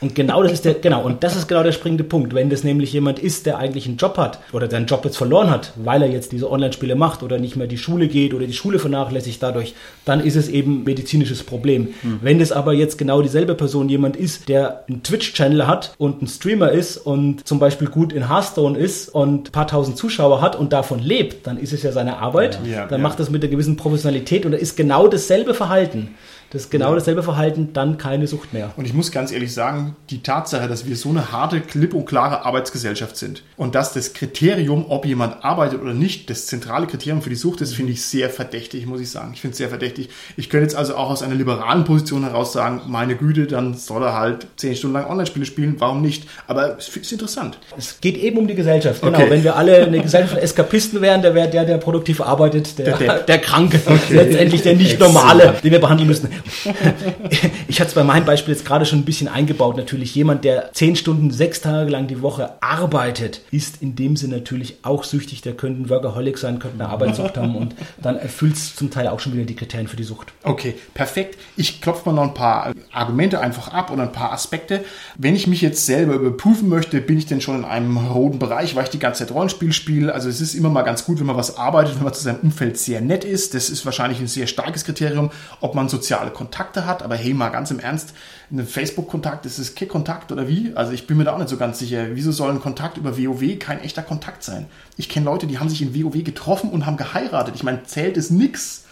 Und genau das ist der, genau, und das ist genau der springende Punkt. Wenn das nämlich jemand ist, der eigentlich einen Job hat oder seinen Job jetzt verloren hat, weil er jetzt diese Online-Spiele macht oder nicht mehr die Schule geht oder die Schule vernachlässigt dadurch, dann ist es eben medizinisches Problem. Hm. Wenn das aber jetzt genau dieselbe Person jemand ist, der einen Twitch-Channel hat und ein Streamer ist und zum Beispiel gut in Hearthstone ist und ein paar tausend Zuschauer hat und davon lebt, dann ist es ja seine Arbeit. Ja, dann ja. macht das mit einer gewissen Professionalität und da ist genau dasselbe Verhalten. Das ist genau dasselbe Verhalten, dann keine Sucht mehr. Und ich muss ganz ehrlich sagen, die Tatsache, dass wir so eine harte, klipp und klare Arbeitsgesellschaft sind und dass das Kriterium, ob jemand arbeitet oder nicht, das zentrale Kriterium für die Sucht ist, finde ich sehr verdächtig, muss ich sagen. Ich finde es sehr verdächtig. Ich könnte jetzt also auch aus einer liberalen Position heraus sagen, meine Güte, dann soll er halt zehn Stunden lang Online-Spiele spielen, warum nicht? Aber es ist interessant. Es geht eben um die Gesellschaft, genau. Okay. Wenn wir alle eine Gesellschaft von Eskapisten wären, der wäre der, der produktiv arbeitet, der, der, der Kranke, okay. letztendlich der Nicht-Normale, den wir behandeln müssen ich hatte es bei meinem Beispiel jetzt gerade schon ein bisschen eingebaut. Natürlich jemand, der zehn Stunden, sechs Tage lang die Woche arbeitet, ist in dem Sinne natürlich auch süchtig. Der könnte ein Workaholic sein, könnte eine Arbeitssucht haben und dann erfüllt es zum Teil auch schon wieder die Kriterien für die Sucht. Okay, perfekt. Ich klopfe mal noch ein paar Argumente einfach ab und ein paar Aspekte. Wenn ich mich jetzt selber überprüfen möchte, bin ich denn schon in einem roten Bereich, weil ich die ganze Zeit Rollenspiel spiele. Also es ist immer mal ganz gut, wenn man was arbeitet, wenn man zu seinem Umfeld sehr nett ist. Das ist wahrscheinlich ein sehr starkes Kriterium, ob man soziale Kontakte hat, aber hey, mal ganz im Ernst, ein Facebook-Kontakt, ist es Kick-Kontakt oder wie? Also ich bin mir da auch nicht so ganz sicher. Wieso soll ein Kontakt über WoW kein echter Kontakt sein? Ich kenne Leute, die haben sich in WoW getroffen und haben geheiratet. Ich meine, zählt es nix.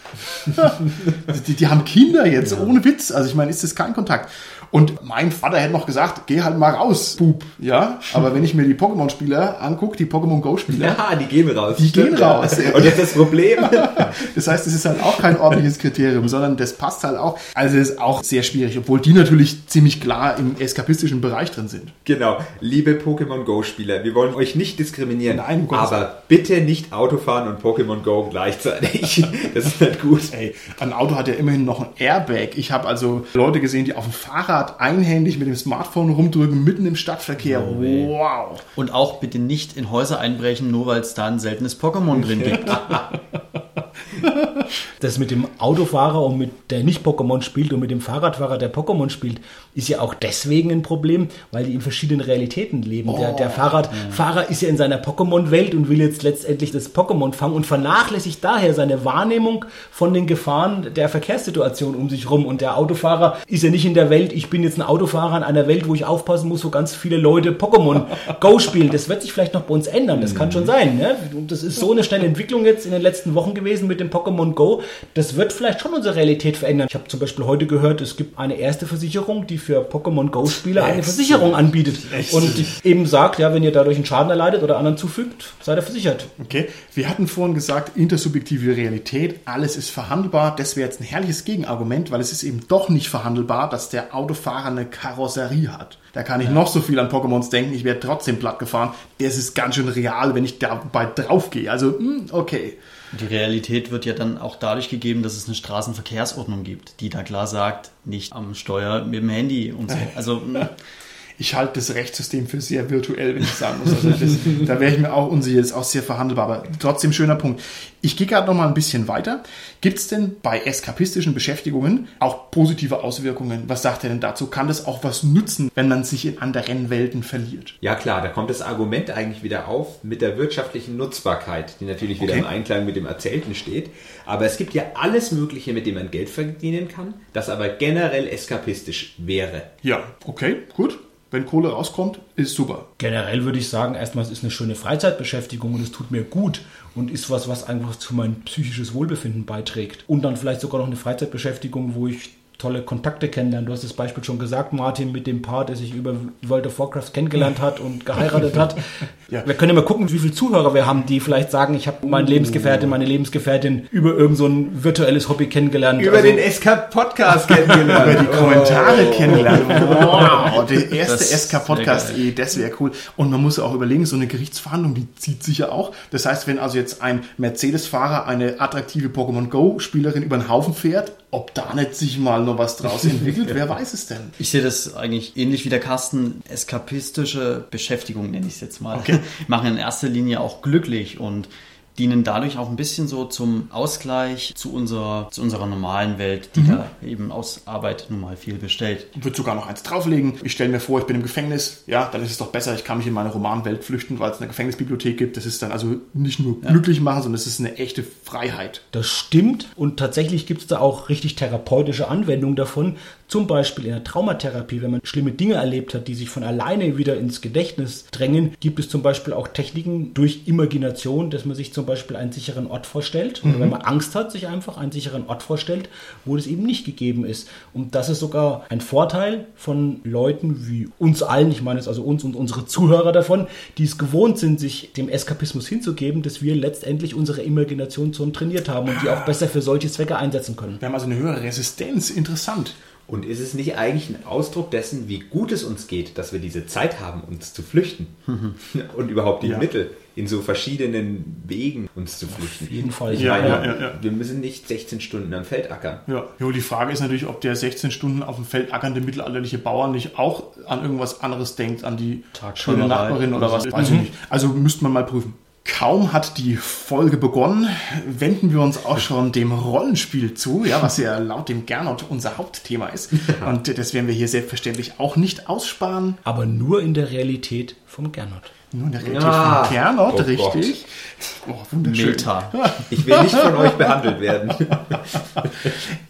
die, die, haben Kinder jetzt, ja. ohne Witz. Also ich meine, ist das kein Kontakt? Und mein Vater hätte noch gesagt, geh halt mal raus, Bub. Ja, aber wenn ich mir die Pokémon-Spieler angucke, die Pokémon Go-Spieler. Ja, die gehen raus. Die Stimmt, gehen raus. Ja. Und das ist das Problem. das heißt, es ist halt auch kein ordentliches Kriterium, sondern das passt halt auch. Also es ist auch sehr schwierig, obwohl die natürlich ziemlich klar im eskapistischen Bereich drin sind. Genau. Liebe Pokémon Go-Spieler, wir wollen euch nicht diskriminieren, Nein, aber bitte nicht Auto fahren und Pokémon Go gleichzeitig. das ist nicht gut. Ey, ein Auto hat ja immerhin noch ein Airbag. Ich habe also Leute gesehen, die auf dem Fahrrad Fahrrad einhändig mit dem Smartphone rumdrücken, mitten im Stadtverkehr. No wow. Und auch bitte nicht in Häuser einbrechen, nur weil es da ein seltenes Pokémon drin gibt. Das mit dem Autofahrer und mit der nicht Pokémon spielt und mit dem Fahrradfahrer, der Pokémon spielt, ist ja auch deswegen ein Problem, weil die in verschiedenen Realitäten leben. Oh, der, der Fahrradfahrer ja. ist ja in seiner Pokémon-Welt und will jetzt letztendlich das Pokémon fangen und vernachlässigt daher seine Wahrnehmung von den Gefahren der Verkehrssituation um sich rum. Und der Autofahrer ist ja nicht in der Welt, ich bin jetzt ein Autofahrer in einer Welt, wo ich aufpassen muss, wo ganz viele Leute Pokémon Go spielen. Das wird sich vielleicht noch bei uns ändern, das kann schon sein. Ne? Und das ist so eine schnelle Entwicklung jetzt in den letzten Wochen gewesen mit dem Pokémon Go. Das wird vielleicht schon unsere Realität verändern. Ich habe zum Beispiel heute gehört, es gibt eine erste Versicherung, die für Pokémon Go-Spieler eine Versicherung anbietet. Echt? Und eben sagt, ja, wenn ihr dadurch einen Schaden erleidet oder anderen zufügt, seid ihr versichert. Okay. Wir hatten vorhin gesagt, intersubjektive Realität, alles ist verhandelbar. Das wäre jetzt ein herrliches Gegenargument, weil es ist eben doch nicht verhandelbar, dass der Autofahrer eine Karosserie hat. Da kann ich ja. noch so viel an Pokémons denken, ich werde trotzdem platt gefahren. Es ist ganz schön real, wenn ich dabei draufgehe. Also, hm, okay. Die Realität wird ja dann auch dadurch gegeben, dass es eine Straßenverkehrsordnung gibt, die da klar sagt, nicht am Steuer mit dem Handy und so. Also ich halte das Rechtssystem für sehr virtuell, wenn ich sagen muss. Also das, da wäre ich mir auch unsicher, ist auch sehr verhandelbar, aber trotzdem schöner Punkt. Ich gehe gerade noch mal ein bisschen weiter. Gibt es denn bei eskapistischen Beschäftigungen auch positive Auswirkungen? Was sagt er denn dazu? Kann das auch was nützen, wenn man sich in anderen Welten verliert? Ja klar, da kommt das Argument eigentlich wieder auf mit der wirtschaftlichen Nutzbarkeit, die natürlich wieder okay. im Einklang mit dem Erzählten steht. Aber es gibt ja alles Mögliche, mit dem man Geld verdienen kann, das aber generell eskapistisch wäre. Ja, okay, gut wenn Kohle rauskommt, ist super. Generell würde ich sagen, erstmal es ist eine schöne Freizeitbeschäftigung und es tut mir gut und ist was, was einfach zu meinem psychisches Wohlbefinden beiträgt. Und dann vielleicht sogar noch eine Freizeitbeschäftigung, wo ich tolle Kontakte kennenlernen. Du hast das Beispiel schon gesagt, Martin, mit dem Paar, der sich über World of Warcraft kennengelernt hat und geheiratet hat. ja. Wir können ja mal gucken, wie viele Zuhörer wir haben, die vielleicht sagen, ich habe meinen Lebensgefährtin, meine Lebensgefährtin über irgend so ein virtuelles Hobby kennengelernt. Über also, den SK-Podcast kennengelernt. über die Kommentare oh. kennengelernt. Wow, der erste SK-Podcast, eh, das wäre cool. Und man muss auch überlegen, so eine Gerichtsverhandlung, die zieht sich ja auch. Das heißt, wenn also jetzt ein Mercedes-Fahrer eine attraktive Pokémon Go-Spielerin über den Haufen fährt, ob da nicht sich mal noch was draus entwickelt, wer weiß es denn? Ich sehe das eigentlich ähnlich wie der Carsten. Eskapistische Beschäftigung nenne ich es jetzt mal. Okay. Machen in erster Linie auch glücklich und dienen dadurch auch ein bisschen so zum Ausgleich zu unserer, zu unserer normalen Welt, die mhm. da eben aus Arbeit nun mal viel bestellt. Ich würde sogar noch eins drauflegen. Ich stelle mir vor, ich bin im Gefängnis. Ja, dann ist es doch besser, ich kann mich in meine Romanwelt flüchten, weil es eine Gefängnisbibliothek gibt. Das ist dann also nicht nur ja. glücklich machen, sondern es ist eine echte Freiheit. Das stimmt und tatsächlich gibt es da auch richtig therapeutische Anwendungen davon. Zum Beispiel in der Traumatherapie, wenn man schlimme Dinge erlebt hat, die sich von alleine wieder ins Gedächtnis drängen, gibt es zum Beispiel auch Techniken durch Imagination, dass man sich zum Beispiel einen sicheren Ort vorstellt. Mhm. Oder wenn man Angst hat, sich einfach einen sicheren Ort vorstellt, wo das eben nicht gegeben ist. Und das ist sogar ein Vorteil von Leuten wie uns allen, ich meine es also uns und unsere Zuhörer davon, die es gewohnt sind, sich dem Eskapismus hinzugeben, dass wir letztendlich unsere Imagination schon trainiert haben und die auch besser für solche Zwecke einsetzen können. Wir haben also eine höhere Resistenz. Interessant. Und ist es nicht eigentlich ein Ausdruck dessen, wie gut es uns geht, dass wir diese Zeit haben, uns zu flüchten? und überhaupt die ja. Mittel, in so verschiedenen Wegen uns zu flüchten? Auf jeden Fall. Ich ja, meine, ja, wir müssen nicht 16 Stunden am Feld ackern. Ja, jo, die Frage ist natürlich, ob der 16 Stunden auf dem Feld ackernde mittelalterliche Bauer nicht auch an irgendwas anderes denkt, an die schöne Nachbarin oder was. Weiß ich mhm. nicht. Also müsste man mal prüfen. Kaum hat die Folge begonnen, wenden wir uns auch schon dem Rollenspiel zu, ja, was ja laut dem Gernot unser Hauptthema ist. Und das werden wir hier selbstverständlich auch nicht aussparen. Aber nur in der Realität vom Gernot. Nur in der Realität ja. vom Gernot, oh richtig. Oh, wunderschön. Meta. Ich will nicht von euch behandelt werden.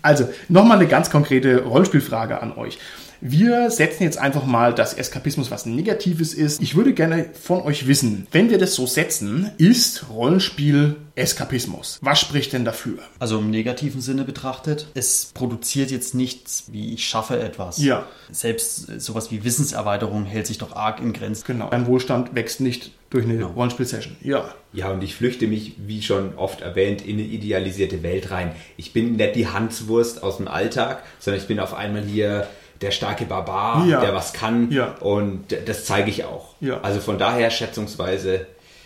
Also, nochmal eine ganz konkrete Rollenspielfrage an euch. Wir setzen jetzt einfach mal, dass Eskapismus was Negatives ist. Ich würde gerne von euch wissen, wenn wir das so setzen, ist Rollenspiel Eskapismus. Was spricht denn dafür? Also im negativen Sinne betrachtet, es produziert jetzt nichts wie ich schaffe etwas. Ja. Selbst sowas wie Wissenserweiterung hält sich doch arg in Grenzen. Genau. Dein Wohlstand wächst nicht durch eine genau. Rollenspiel-Session. Ja. Ja, und ich flüchte mich, wie schon oft erwähnt, in eine idealisierte Welt rein. Ich bin nicht die Hanswurst aus dem Alltag, sondern ich bin auf einmal hier der starke Barbar, ja. der was kann. Ja. Und das zeige ich auch. Ja. Also von daher schätzungsweise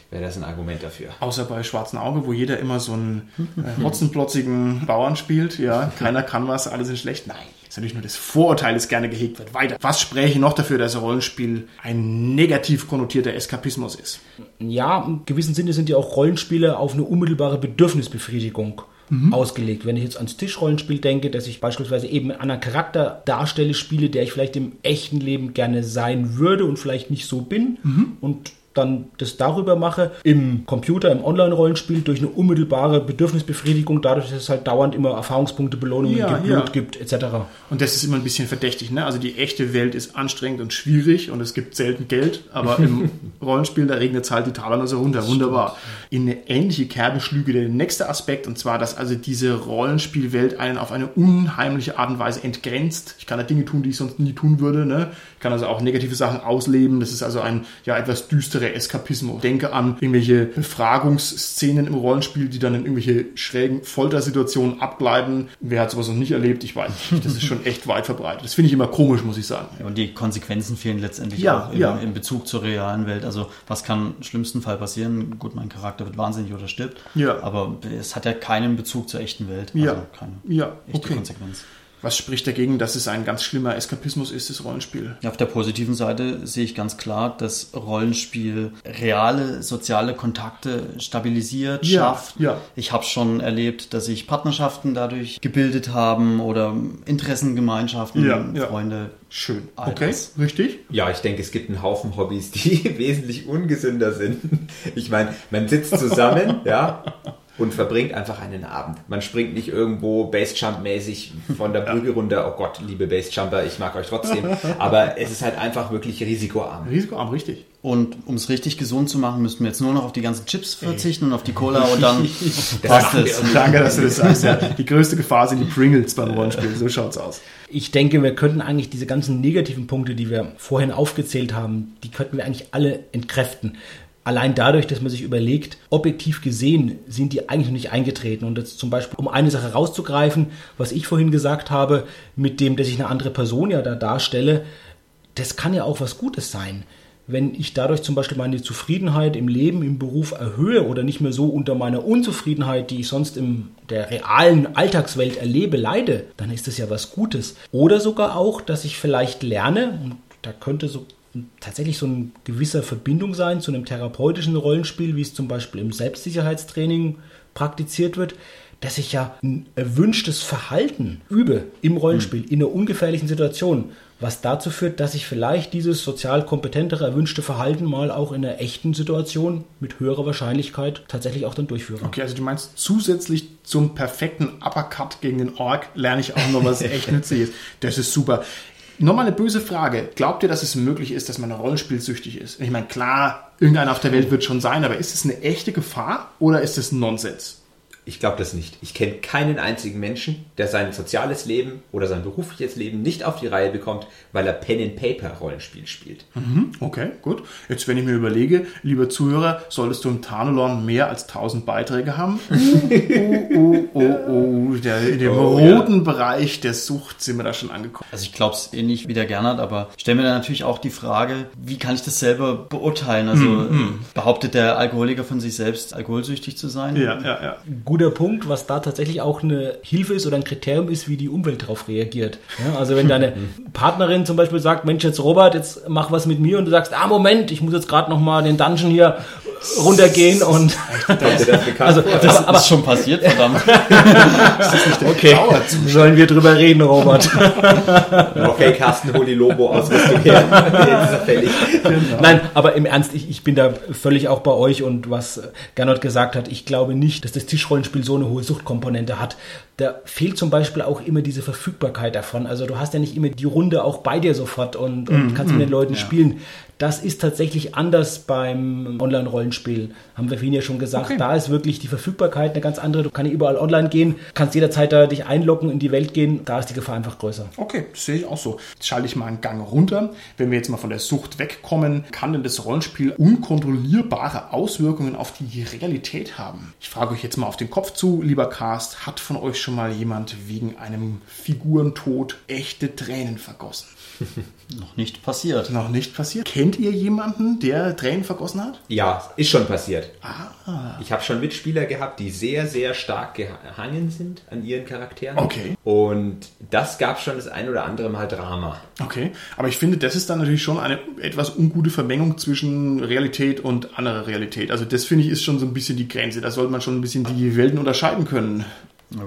wäre das ein Argument dafür. Außer bei Schwarzen Auge, wo jeder immer so einen äh, hotzenplotzigen Bauern spielt. Ja, keiner kann was, alle sind schlecht. Nein. Ist natürlich nur das Vorurteil, das gerne gehegt wird. Weiter. Was spräche noch dafür, dass Rollenspiel ein negativ konnotierter Eskapismus ist? Ja, im gewissen Sinne sind ja auch Rollenspiele auf eine unmittelbare Bedürfnisbefriedigung mhm. ausgelegt. Wenn ich jetzt ans Tischrollenspiel denke, dass ich beispielsweise eben einen Charakter darstelle, spiele, der ich vielleicht im echten Leben gerne sein würde und vielleicht nicht so bin mhm. und dann das darüber mache, im Computer, im Online-Rollenspiel, durch eine unmittelbare Bedürfnisbefriedigung, dadurch, dass es halt dauernd immer Erfahrungspunkte, Belohnungen ja, gibt, ja. gibt, etc. Und das ist immer ein bisschen verdächtig, ne? Also die echte Welt ist anstrengend und schwierig und es gibt selten Geld, aber im Rollenspiel, da regnet es halt die Taler also runter. Wunderbar. In eine ähnliche Kerbe schlüge der nächste Aspekt, und zwar, dass also diese Rollenspielwelt einen auf eine unheimliche Art und Weise entgrenzt. Ich kann da Dinge tun, die ich sonst nie tun würde, ne? Ich kann also auch negative Sachen ausleben. Das ist also ein, ja, etwas düsteres leichtere Eskapismus. Denke an irgendwelche Befragungsszenen im Rollenspiel, die dann in irgendwelche schrägen Foltersituationen abgleiten. Wer hat sowas noch nicht erlebt? Ich weiß nicht. Das ist schon echt weit verbreitet. Das finde ich immer komisch, muss ich sagen. Ja, und die Konsequenzen fehlen letztendlich Ja, auch im, ja. in Bezug zur realen Welt. Also was kann im schlimmsten Fall passieren? Gut, mein Charakter wird wahnsinnig oder stirbt. Ja. Aber es hat ja keinen Bezug zur echten Welt. Ja. Also keine Ja, echte okay. Konsequenz. Was spricht dagegen, dass es ein ganz schlimmer Eskapismus ist, das Rollenspiel? Auf der positiven Seite sehe ich ganz klar, dass Rollenspiel reale soziale Kontakte stabilisiert, Ja, schafft. ja. Ich habe schon erlebt, dass sich Partnerschaften dadurch gebildet haben oder Interessengemeinschaften, Ja, ja. Freunde. Schön. All Okay, richtig? Ja, ich denke, es gibt einen Haufen Hobbys, die wesentlich ungesünder sind. Ich meine, man sitzt zusammen, ja, und verbringt einfach einen Abend. Man springt nicht irgendwo Basejump-mäßig von der Brücke runter. Oh Gott, liebe Basejumper, ich mag euch trotzdem. Aber es ist halt einfach wirklich risikoarm. Risikoarm, richtig. Und um es richtig gesund zu machen, müssten wir jetzt nur noch auf die ganzen Chips verzichten und auf die Cola und dann Das passt es. Danke, dass du das sagst. Ja. Die größte Gefahr sind die Pringles beim Rollenspiel. So schaut's aus. Ich denke, wir könnten eigentlich diese ganzen negativen Punkte, die wir vorhin aufgezählt haben, die könnten wir eigentlich alle entkräften. Allein dadurch, dass man sich überlegt, objektiv gesehen sind die eigentlich noch nicht eingetreten. Und jetzt zum Beispiel, um eine Sache rauszugreifen, was ich vorhin gesagt habe, mit dem, dass ich eine andere Person ja da darstelle, das kann ja auch was Gutes sein. Wenn ich dadurch zum Beispiel meine Zufriedenheit im Leben, im Beruf erhöhe oder nicht mehr so unter meiner Unzufriedenheit, die ich sonst in der realen Alltagswelt erlebe, leide, dann ist das ja was Gutes. Oder sogar auch, dass ich vielleicht lerne, und da könnte so tatsächlich so eine gewisse Verbindung sein zu einem therapeutischen Rollenspiel, wie es zum Beispiel im Selbstsicherheitstraining praktiziert wird, dass ich ja ein erwünschtes Verhalten übe im Rollenspiel in einer ungefährlichen Situation, was dazu führt, dass ich vielleicht dieses sozial kompetentere, erwünschte Verhalten mal auch in einer echten Situation mit höherer Wahrscheinlichkeit tatsächlich auch dann durchführe. Okay, also du meinst zusätzlich zum perfekten Uppercut gegen den Ork lerne ich auch noch was echt Nützliches. Das ist super. Nochmal eine böse Frage. Glaubt ihr, dass es möglich ist, dass man rollenspielsüchtig ist? Ich meine, klar, irgendeiner auf der Welt wird schon sein, aber ist es eine echte Gefahr oder ist es Nonsens? Ich glaube das nicht. Ich kenne keinen einzigen Menschen, der sein soziales Leben oder sein berufliches Leben nicht auf die Reihe bekommt, weil er Pen-and-Paper-Rollenspiel spielt. Okay, gut. Jetzt, wenn ich mir überlege, lieber Zuhörer, solltest du im Tarnelon mehr als 1000 Beiträge haben? Oh, oh, oh, oh, der, in dem Oh, ja. roten Bereich der Sucht sind wir da schon angekommen. Also ich glaube es ähnlich wie der Gernot, aber ich stelle mir dann natürlich auch die Frage, wie kann ich das selber beurteilen? Also Hm, behauptet der Alkoholiker von sich selbst, alkoholsüchtig zu sein? Ja, ja, ja. Guter Punkt, was da tatsächlich auch eine Hilfe ist oder ein Kriterium ist, wie die Umwelt darauf reagiert. Ja, also wenn deine Partnerin zum Beispiel sagt, Mensch, jetzt Robert, jetzt mach was mit mir und du sagst, ah Moment, ich muss jetzt gerade noch mal den Dungeon hier runtergehen und das Also? Das ist schon passiert, verdammt. okay, sollen wir drüber reden, Robert? Okay, Carsten, hol die Lobo-Ausrüstung her. Er fällig. Nein, aber im Ernst, ich, ich bin da völlig auch bei euch und was Gernot gesagt hat, ich glaube nicht, dass das Tischrollenspiel so eine hohe Suchtkomponente hat. Da fehlt zum Beispiel auch immer diese Verfügbarkeit davon. Also du hast ja nicht immer die Runde auch bei dir sofort und, und kannst mit den Leuten spielen. Das ist tatsächlich anders beim Online-Rollenspiel. Haben wir vorhin ja schon gesagt. Okay. Da ist wirklich die Verfügbarkeit eine ganz andere. Du kannst überall online gehen, kannst jederzeit da dich einloggen, in die Welt gehen. Da ist die Gefahr einfach größer. Okay, das sehe ich auch so. Jetzt schalte ich mal einen Gang runter. Wenn wir jetzt mal von der Sucht wegkommen, kann denn das Rollenspiel unkontrollierbare Auswirkungen auf die Realität haben? Ich frage euch jetzt mal auf den Kopf zu, lieber Cast, hat von euch schon mal jemand wegen einem Figurentod echte Tränen vergossen? Noch nicht passiert. Noch nicht passiert. Kennt ihr jemanden, der Tränen vergossen hat? Ja, ist schon passiert. Ah, Ich habe schon Mitspieler gehabt, die sehr, sehr stark gehangen sind an ihren Charakteren. Okay. Und das gab schon das ein oder andere Mal Drama. okay. Aber ich finde, das ist dann natürlich schon eine etwas ungute Vermengung zwischen Realität und anderer Realität. Also das finde ich ist schon so ein bisschen die Grenze. Da sollte man schon ein bisschen die Welten unterscheiden können.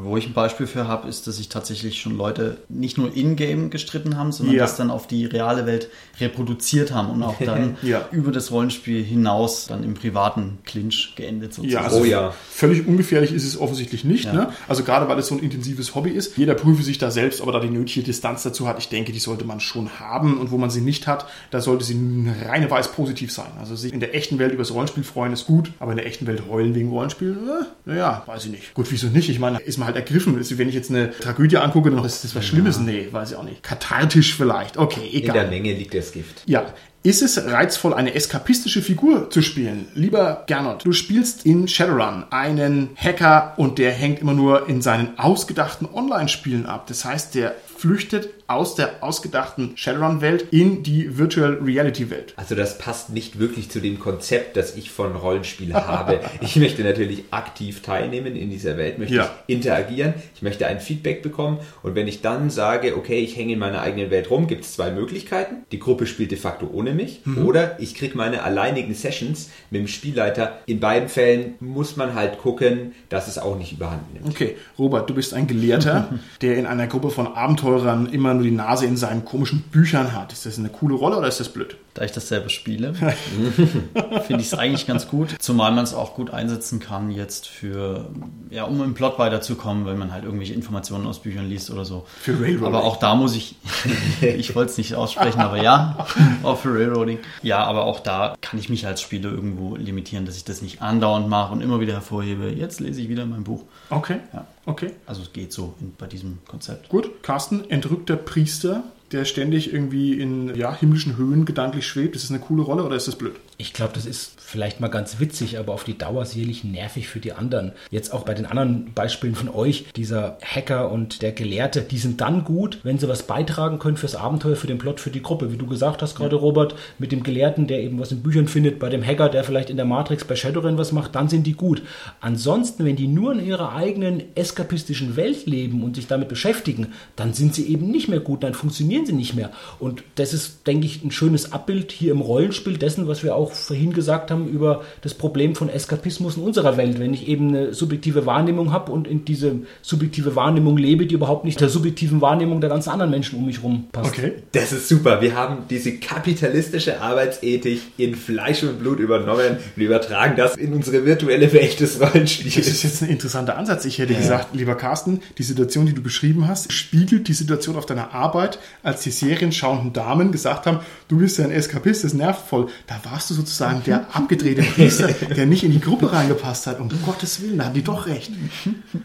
Wo ich ein Beispiel für habe, ist, dass sich tatsächlich schon Leute nicht nur in-game gestritten haben, sondern Ja. das dann auf die reale Welt reproduziert haben und auch dann Ja. über das Rollenspiel hinaus dann im privaten Clinch geendet sozusagen. Ja, also Oh ja. völlig ungefährlich ist es offensichtlich nicht. Ja. Ne? Also gerade weil es so ein intensives Hobby ist. Jeder prüfe sich da selbst, ob er da die nötige Distanz dazu hat. Ich denke, die sollte man schon haben. Und wo man sie nicht hat, da sollte sie reine weiß positiv sein. Also sich in der echten Welt über das Rollenspiel freuen ist gut, aber in der echten Welt heulen wegen Rollenspiel, äh, naja, weiß ich nicht. Gut, wieso nicht? Ich meine, ist man halt ergriffen. Ist, wenn ich jetzt eine Tragödie angucke, dann ist das was Schlimmes? Nee, weiß ich auch nicht. Kathartisch vielleicht. Okay, In der egal. Menge liegt das Gift. Ja, Ist es reizvoll, eine eskapistische Figur zu spielen? Lieber Gernot, du spielst in Shadowrun einen Hacker und der hängt immer nur in seinen ausgedachten Online-Spielen ab. Das heißt, der flüchtet aus der ausgedachten Shadowrun-Welt in die Virtual Reality-Welt. Also das passt nicht wirklich zu dem Konzept, das ich von Rollenspielen habe. Ich möchte natürlich aktiv teilnehmen in dieser Welt, möchte Ja. ich interagieren, ich möchte ein Feedback bekommen und wenn ich dann sage, okay, ich hänge in meiner eigenen Welt rum, gibt es zwei Möglichkeiten. Die Gruppe spielt de facto ohne mich oder ich kriege meine alleinigen Sessions mit dem Spielleiter. In beiden Fällen muss man halt gucken, dass es auch nicht überhand nimmt. Okay, Robert, du bist ein Gelehrter, der in einer Gruppe von Abenteurern immer nur die Nase in seinen komischen Büchern hat. Ist das eine coole Rolle oder ist das blöd? Da ich das selber spiele, finde ich es eigentlich ganz gut. Zumal man es auch gut einsetzen kann jetzt für, ja, um im Plot weiterzukommen, wenn man halt irgendwelche Informationen aus Büchern liest oder so. Für Railroading. Aber auch da muss ich, ich wollte es nicht aussprechen, aber ja, auch für Railroading. Ja, aber auch da kann ich mich als Spieler irgendwo limitieren, dass ich das nicht andauernd mache und immer wieder hervorhebe. Jetzt lese ich wieder mein Buch. Okay, Ja. Okay. Also es geht so in, bei diesem Konzept. Gut, Carsten, entrückter Priester, der ständig irgendwie in ja, himmlischen Höhen gedanklich schwebt. Ist das eine coole Rolle oder ist das blöd? Ich glaube, das ist vielleicht mal ganz witzig, aber auf die Dauer sicherlich nervig für die anderen. Jetzt auch bei den anderen Beispielen von euch, dieser Hacker und der Gelehrte, die sind dann gut, wenn sie was beitragen können fürs Abenteuer, für den Plot, für die Gruppe. Wie du gesagt hast gerade, Robert, mit dem Gelehrten, der eben was in Büchern findet, bei dem Hacker, der vielleicht in der Matrix bei Shadowrun was macht, dann sind die gut. Ansonsten, wenn die nur in ihrer eigenen eskapistischen Welt leben und sich damit beschäftigen, dann sind sie eben nicht mehr gut, dann funktionieren sie nicht mehr. Und das ist, denke ich, ein schönes Abbild hier im Rollenspiel dessen, was wir auch vorhin gesagt haben über das Problem von Eskapismus in unserer Welt. Wenn ich eben eine subjektive Wahrnehmung habe und in diese subjektive Wahrnehmung lebe, die überhaupt nicht der subjektiven Wahrnehmung der ganzen anderen Menschen um mich herum passt. Das ist super. Wir haben diese kapitalistische Arbeitsethik in Fleisch und Blut übernommen und übertragen das in unsere virtuelle Welt des Das Rollenspiels. ist jetzt ein interessanter Ansatz. Ich hätte gesagt, lieber Carsten, die Situation, die du beschrieben hast, spiegelt die Situation auf deiner Arbeit, als die serienschauenden Damen gesagt haben, du bist ja ein Eskapist, das nervt voll. Da warst du sozusagen der abgedrehte Priester, der nicht in die Gruppe reingepasst hat. Um Gottes Willen, da haben die doch recht.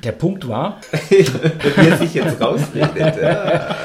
Der Punkt war, Wie er sich jetzt rausredet. Ja.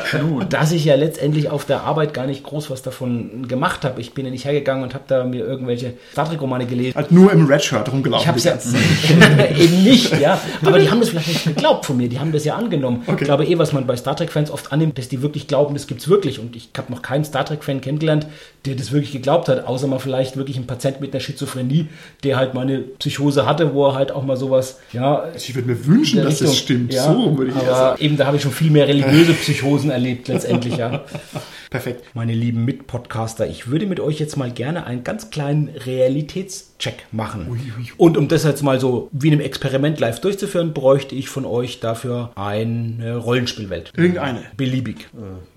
dass ich ja letztendlich auf der Arbeit gar nicht groß was davon gemacht habe. Ich bin ja nicht hergegangen und habe da mir irgendwelche Star Trek Romane gelesen. Halt nur im Redshirt rumgelaufen. Ich habe es ja eben nicht, ja. Aber die haben das vielleicht nicht geglaubt von mir. Die haben das ja angenommen. Okay. Ich glaube eh, was man bei Star Trek-Fans oft annimmt, dass die wirklich glauben, das gibt's wirklich. Und ich habe noch keinen Star Trek-Fan kennengelernt, der das wirklich geglaubt hat, außer mal vielleicht wirklich ein Patient mit einer Schizophrenie, der halt mal eine Psychose hatte, wo er halt auch mal sowas, ja. Ich würde mir wünschen, dass das Richtung- stimmt. Ja, so würde ich aber sagen. eben da habe ich schon viel mehr religiöse Psychosen erlebt letztendlich, ja. Perfekt. Meine lieben Mitpodcaster, ich würde mit euch jetzt mal gerne einen ganz kleinen Realitätscheck machen. Und um das jetzt mal so wie in einem Experiment live durchzuführen, bräuchte ich von euch dafür eine Rollenspielwelt. Irgendeine. Beliebig.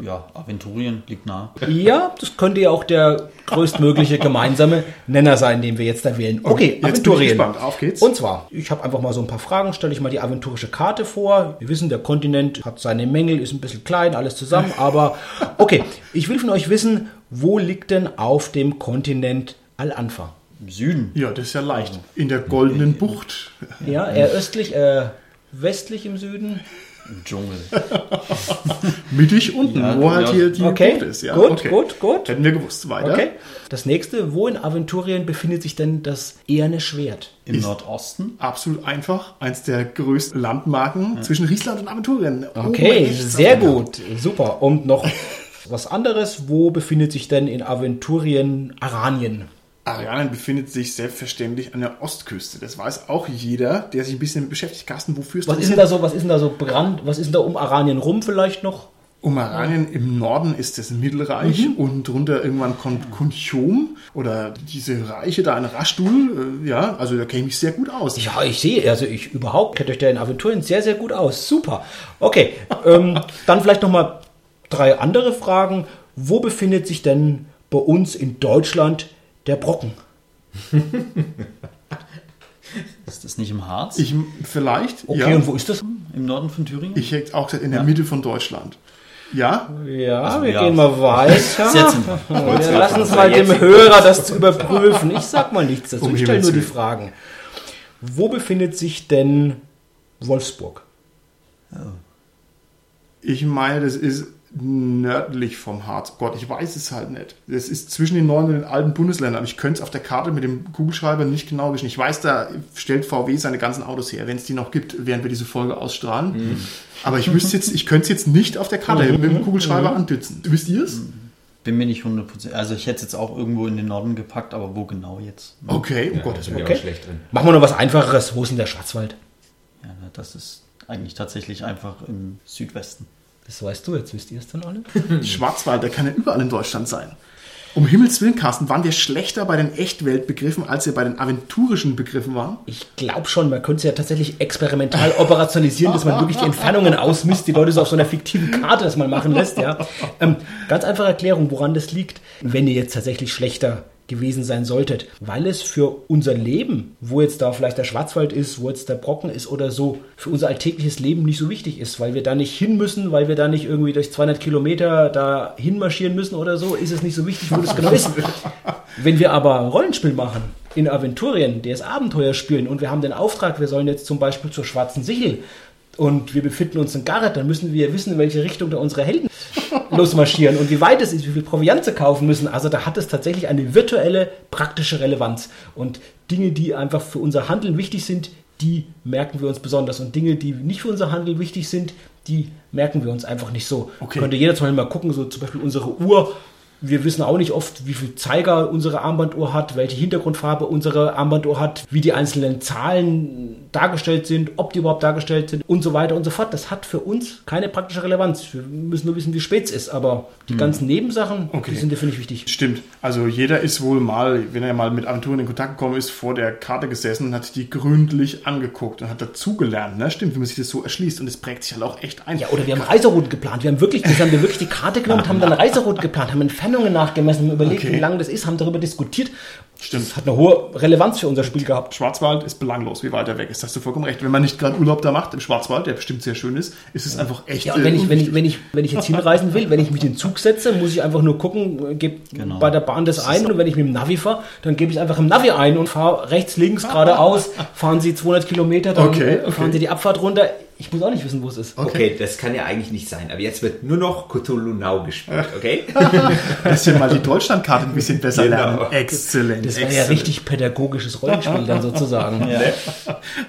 Äh, ja, Aventurien liegt nah. Ja, das könnte ja auch der größtmögliche gemeinsame Nenner sein, den wir jetzt da wählen. Okay, jetzt bin ich Aventurien. gespannt. Auf geht's. Und zwar, ich habe einfach mal so ein paar Fragen, stelle ich mal die aventurische Karte vor. Wir wissen, der Kontinent hat seine Mängel, ist ein bisschen klein, alles zusammen, aber okay, ich will von euch wissen, wo liegt denn auf dem Kontinent Al-Anfa? Im Süden. Ja, das ist ja leicht. In der goldenen Bucht. Ja, eher östlich, äh, westlich im Süden. Im Dschungel. Mittig unten, Ja, wo halt ja. hier die Okay, Bucht ist. Ja, gut, okay. gut, gut. Hätten wir gewusst. Weiter. Okay. Das nächste, wo in Aventurien befindet sich denn das eherne Schwert? Im Ist- Nordosten. Absolut einfach. Eins der größten Landmarken zwischen Riesland und Aventurien. Okay, sehr gut, super. Und noch was anderes, wo befindet sich denn in Aventurien Aranien? Arianen befindet sich selbstverständlich an der Ostküste. Das weiß auch jeder, der sich ein bisschen mit beschäftigt. Carsten, wofür Was ist denn da so, was ist denn da so bekannt, was ist denn da um Aranien rum vielleicht noch? Um Aranien im Norden ist das Mittelreich und drunter irgendwann kommt Kunchom oder diese Reiche da in Raschdul. Äh, Ja, also da kenne ich mich sehr gut aus. Ja, ich sehe, also ich überhaupt kennt euch der in Aventurien sehr, sehr gut aus. Super. Okay, ähm, dann vielleicht noch mal drei andere Fragen. Wo befindet sich denn bei uns in Deutschland der Brocken? Ist das nicht im Harz? Ich vielleicht, Okay, ja. und wo ist das? Im Norden von Thüringen? Ich hätte auch gesagt, in der Mitte von Deutschland. Ja, Ja, Also, wir ja. gehen mal weiter. Wir lassen uns mal dem Hörer das zu überprüfen. Ich sag mal nichts dazu. Um Ich stelle nur die. Fragen. Wo befindet sich denn Wolfsburg? ich meine, das ist nördlich vom Harz. Gott, ich weiß es halt nicht. Es ist zwischen den neuen und den alten Bundesländern, aber ich könnte es auf der Karte mit dem Kugelschreiber nicht genau wissen. Ich weiß, da stellt VW seine ganzen Autos her, wenn es die noch gibt, während wir diese Folge ausstrahlen. Mhm. Aber ich wüsste jetzt, ich könnte es jetzt nicht auf der Karte mhm. mit dem Kugelschreiber mhm. andützen. Wisst ihr es? Bin mir nicht 100%. Also ich hätte es jetzt auch irgendwo in den Norden gepackt, aber wo genau jetzt? Okay, um ja, Gottes Willen. Okay. Schlecht drin. Machen wir noch was Einfacheres. Wo ist denn der Schwarzwald? Ja, das ist eigentlich tatsächlich einfach im Südwesten. Das weißt du, jetzt wisst ihr es dann alle. Schwarzwald, der kann ja überall in Deutschland sein. Um Himmels Willen, Carsten, waren wir schlechter bei den Echtweltbegriffen, als wir bei den aventurischen Begriffen waren? Ich glaube schon, man könnte es ja tatsächlich experimental operationalisieren, dass man wirklich die Entfernungen ausmisst, die Leute so auf so einer fiktiven Karte das mal machen lässt. Ja. Ähm, ganz einfache Erklärung, woran das liegt. Wenn ihr jetzt tatsächlich schlechter gewesen sein solltet, weil es für unser Leben, wo jetzt da vielleicht der Schwarzwald ist, wo jetzt der Brocken ist oder so, für unser alltägliches Leben nicht so wichtig ist, weil wir da nicht hin müssen, weil wir da nicht irgendwie durch 200 Kilometer da hinmarschieren müssen oder so, ist es nicht so wichtig, wo das genau ist. Wenn wir aber Rollenspiel machen, in Aventurien, das Abenteuer spielen und wir haben den Auftrag, wir sollen jetzt zum Beispiel zur Schwarzen Sichel und wir befinden uns in Garrett, dann müssen wir wissen, in welche Richtung da unsere Helden losmarschieren und wie weit es ist, wie viel Proviant sie kaufen müssen. Also da hat es tatsächlich eine virtuelle, praktische Relevanz. Und Dinge, die einfach für unser Handeln wichtig sind, die merken wir uns besonders. Und Dinge, die nicht für unser Handeln wichtig sind, die merken wir uns einfach nicht so. Okay. Könnte jeder zum Beispiel mal gucken, so zum Beispiel unsere Uhr wir wissen auch nicht oft, wie viel Zeiger unsere Armbanduhr hat, welche Hintergrundfarbe unsere Armbanduhr hat, wie die einzelnen Zahlen dargestellt sind, ob die überhaupt dargestellt sind und so weiter und so fort. Das hat für uns keine praktische Relevanz. Wir müssen nur wissen, wie spät es ist, aber die hm. ganzen Nebensachen, okay. die sind definitiv wichtig. Stimmt. Also jeder ist wohl mal, wenn er mal mit Aventuren in Kontakt gekommen ist, vor der Karte gesessen und hat die gründlich angeguckt und hat dazugelernt. Ne? Stimmt, wie man sich das so erschließt und es prägt sich halt auch echt ein. Ja, oder wir haben Reiserouten geplant. Wir haben wirklich, wir haben wirklich die Karte genommen und haben dann Reiseroute geplant, haben einen Entfernungen nachgemessen, haben überlegt, okay. wie lang das ist, haben darüber diskutiert. Stimmt. Das hat eine hohe Relevanz für unser Spiel gehabt. Schwarzwald ist belanglos, wie weit er weg ist. Hast du vollkommen recht. Wenn man nicht gerade Urlaub da macht im Schwarzwald, der bestimmt sehr schön ist, ist es einfach echt. Ja, und wenn ich, wenn ich, wenn ich, wenn ich jetzt hinreisen will, wenn ich mich in den Zug setze, muss ich einfach nur gucken, gebe genau. bei der Bahn das, das ein und wenn ich mit dem Navi fahre, dann gebe ich einfach im Navi ein und fahre rechts, links, geradeaus, fahren Sie 200 Kilometer, dann okay, okay. fahren Sie die Abfahrt runter ich muss auch nicht wissen, wo es ist. Okay. okay. das kann ja eigentlich nicht sein. Aber jetzt wird nur noch Cthulhu Now gespielt, okay? bisschen mal die Deutschlandkarte ein bisschen besser genau. lernen. Exzellent. Das wäre ja richtig pädagogisches Rollenspiel dann sozusagen. ja.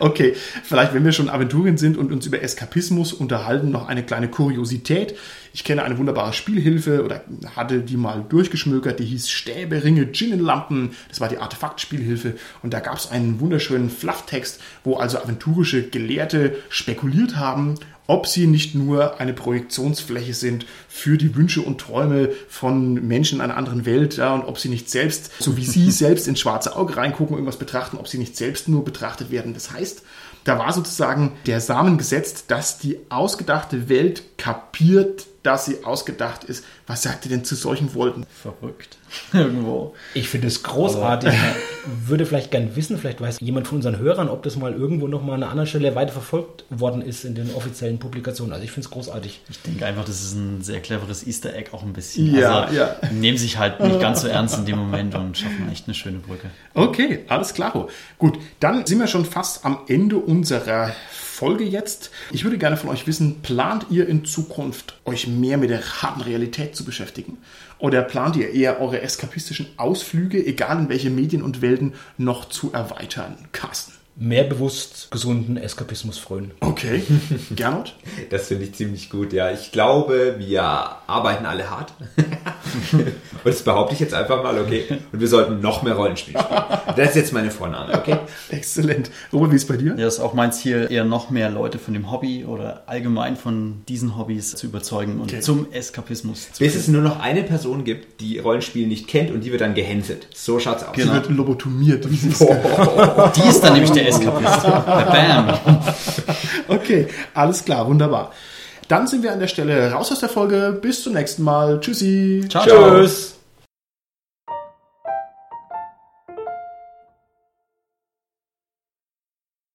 Okay, vielleicht, wenn wir schon Aventurien sind und uns über Eskapismus unterhalten, noch eine kleine Kuriosität. Ich kenne eine wunderbare Spielhilfe oder hatte die mal durchgeschmökert, die hieß Stäbe, Ringe, Ginnenlampen. Das war die Artefaktspielhilfe. Und da gab es einen wunderschönen Flufftext, wo also aventurische Gelehrte spekuliert haben, ob sie nicht nur eine Projektionsfläche sind für die Wünsche und Träume von Menschen in einer anderen Welt ja, und ob sie nicht selbst, so wie sie selbst ins schwarze Auge reingucken, irgendwas betrachten, ob sie nicht selbst nur betrachtet werden. Das heißt, da war sozusagen der Samen gesetzt, dass die ausgedachte Welt kapiert, dass sie ausgedacht ist. Was sagt ihr denn zu solchen Wolken? Verrückt. Irgendwo. Ich finde es großartig. würde vielleicht gern wissen, vielleicht weiß jemand von unseren Hörern, ob das mal irgendwo noch mal an einer anderen Stelle weiter verfolgt worden ist in den offiziellen Publikationen. Also ich finde es großartig. Ich denke einfach, das ist ein sehr cleveres Easter Egg auch ein bisschen. Ja, also, ja. Nehmen sich halt nicht ganz so ernst in dem Moment und schaffen echt eine schöne Brücke. Okay, alles klar. Gut, dann sind wir schon fast am Ende unserer Folge jetzt. Ich würde gerne von euch wissen, plant ihr in Zukunft euch mehr mit der harten Realität zu beschäftigen? Oder plant ihr eher eure eskapistischen Ausflüge, egal in welche Medien und Welten, noch zu erweitern? Carsten mehr bewusst gesunden Eskapismus frönen. Okay, Gernot? Das finde ich ziemlich gut, ja. Ich glaube, wir arbeiten alle hart. Und das behaupte ich jetzt einfach mal, okay. Und wir sollten noch mehr Rollenspiel spielen. Das ist jetzt meine Vorname, okay? Exzellent. Robert, wie ist es bei dir? Ja, das ist auch mein Ziel, eher noch mehr Leute von dem Hobby oder allgemein von diesen Hobbys zu überzeugen und okay. zum Eskapismus zu Bis es nur noch eine Person gibt, die Rollenspiel nicht kennt und die wird dann gehänselt. So schaut's aus. Genau. Die wird lobotomiert. Die ist dann nämlich der Eskapist. Bam. Okay, alles klar, wunderbar. Dann sind wir an der Stelle raus aus der Folge. Bis zum nächsten Mal. Tschüssi. Ciao. Tschüss.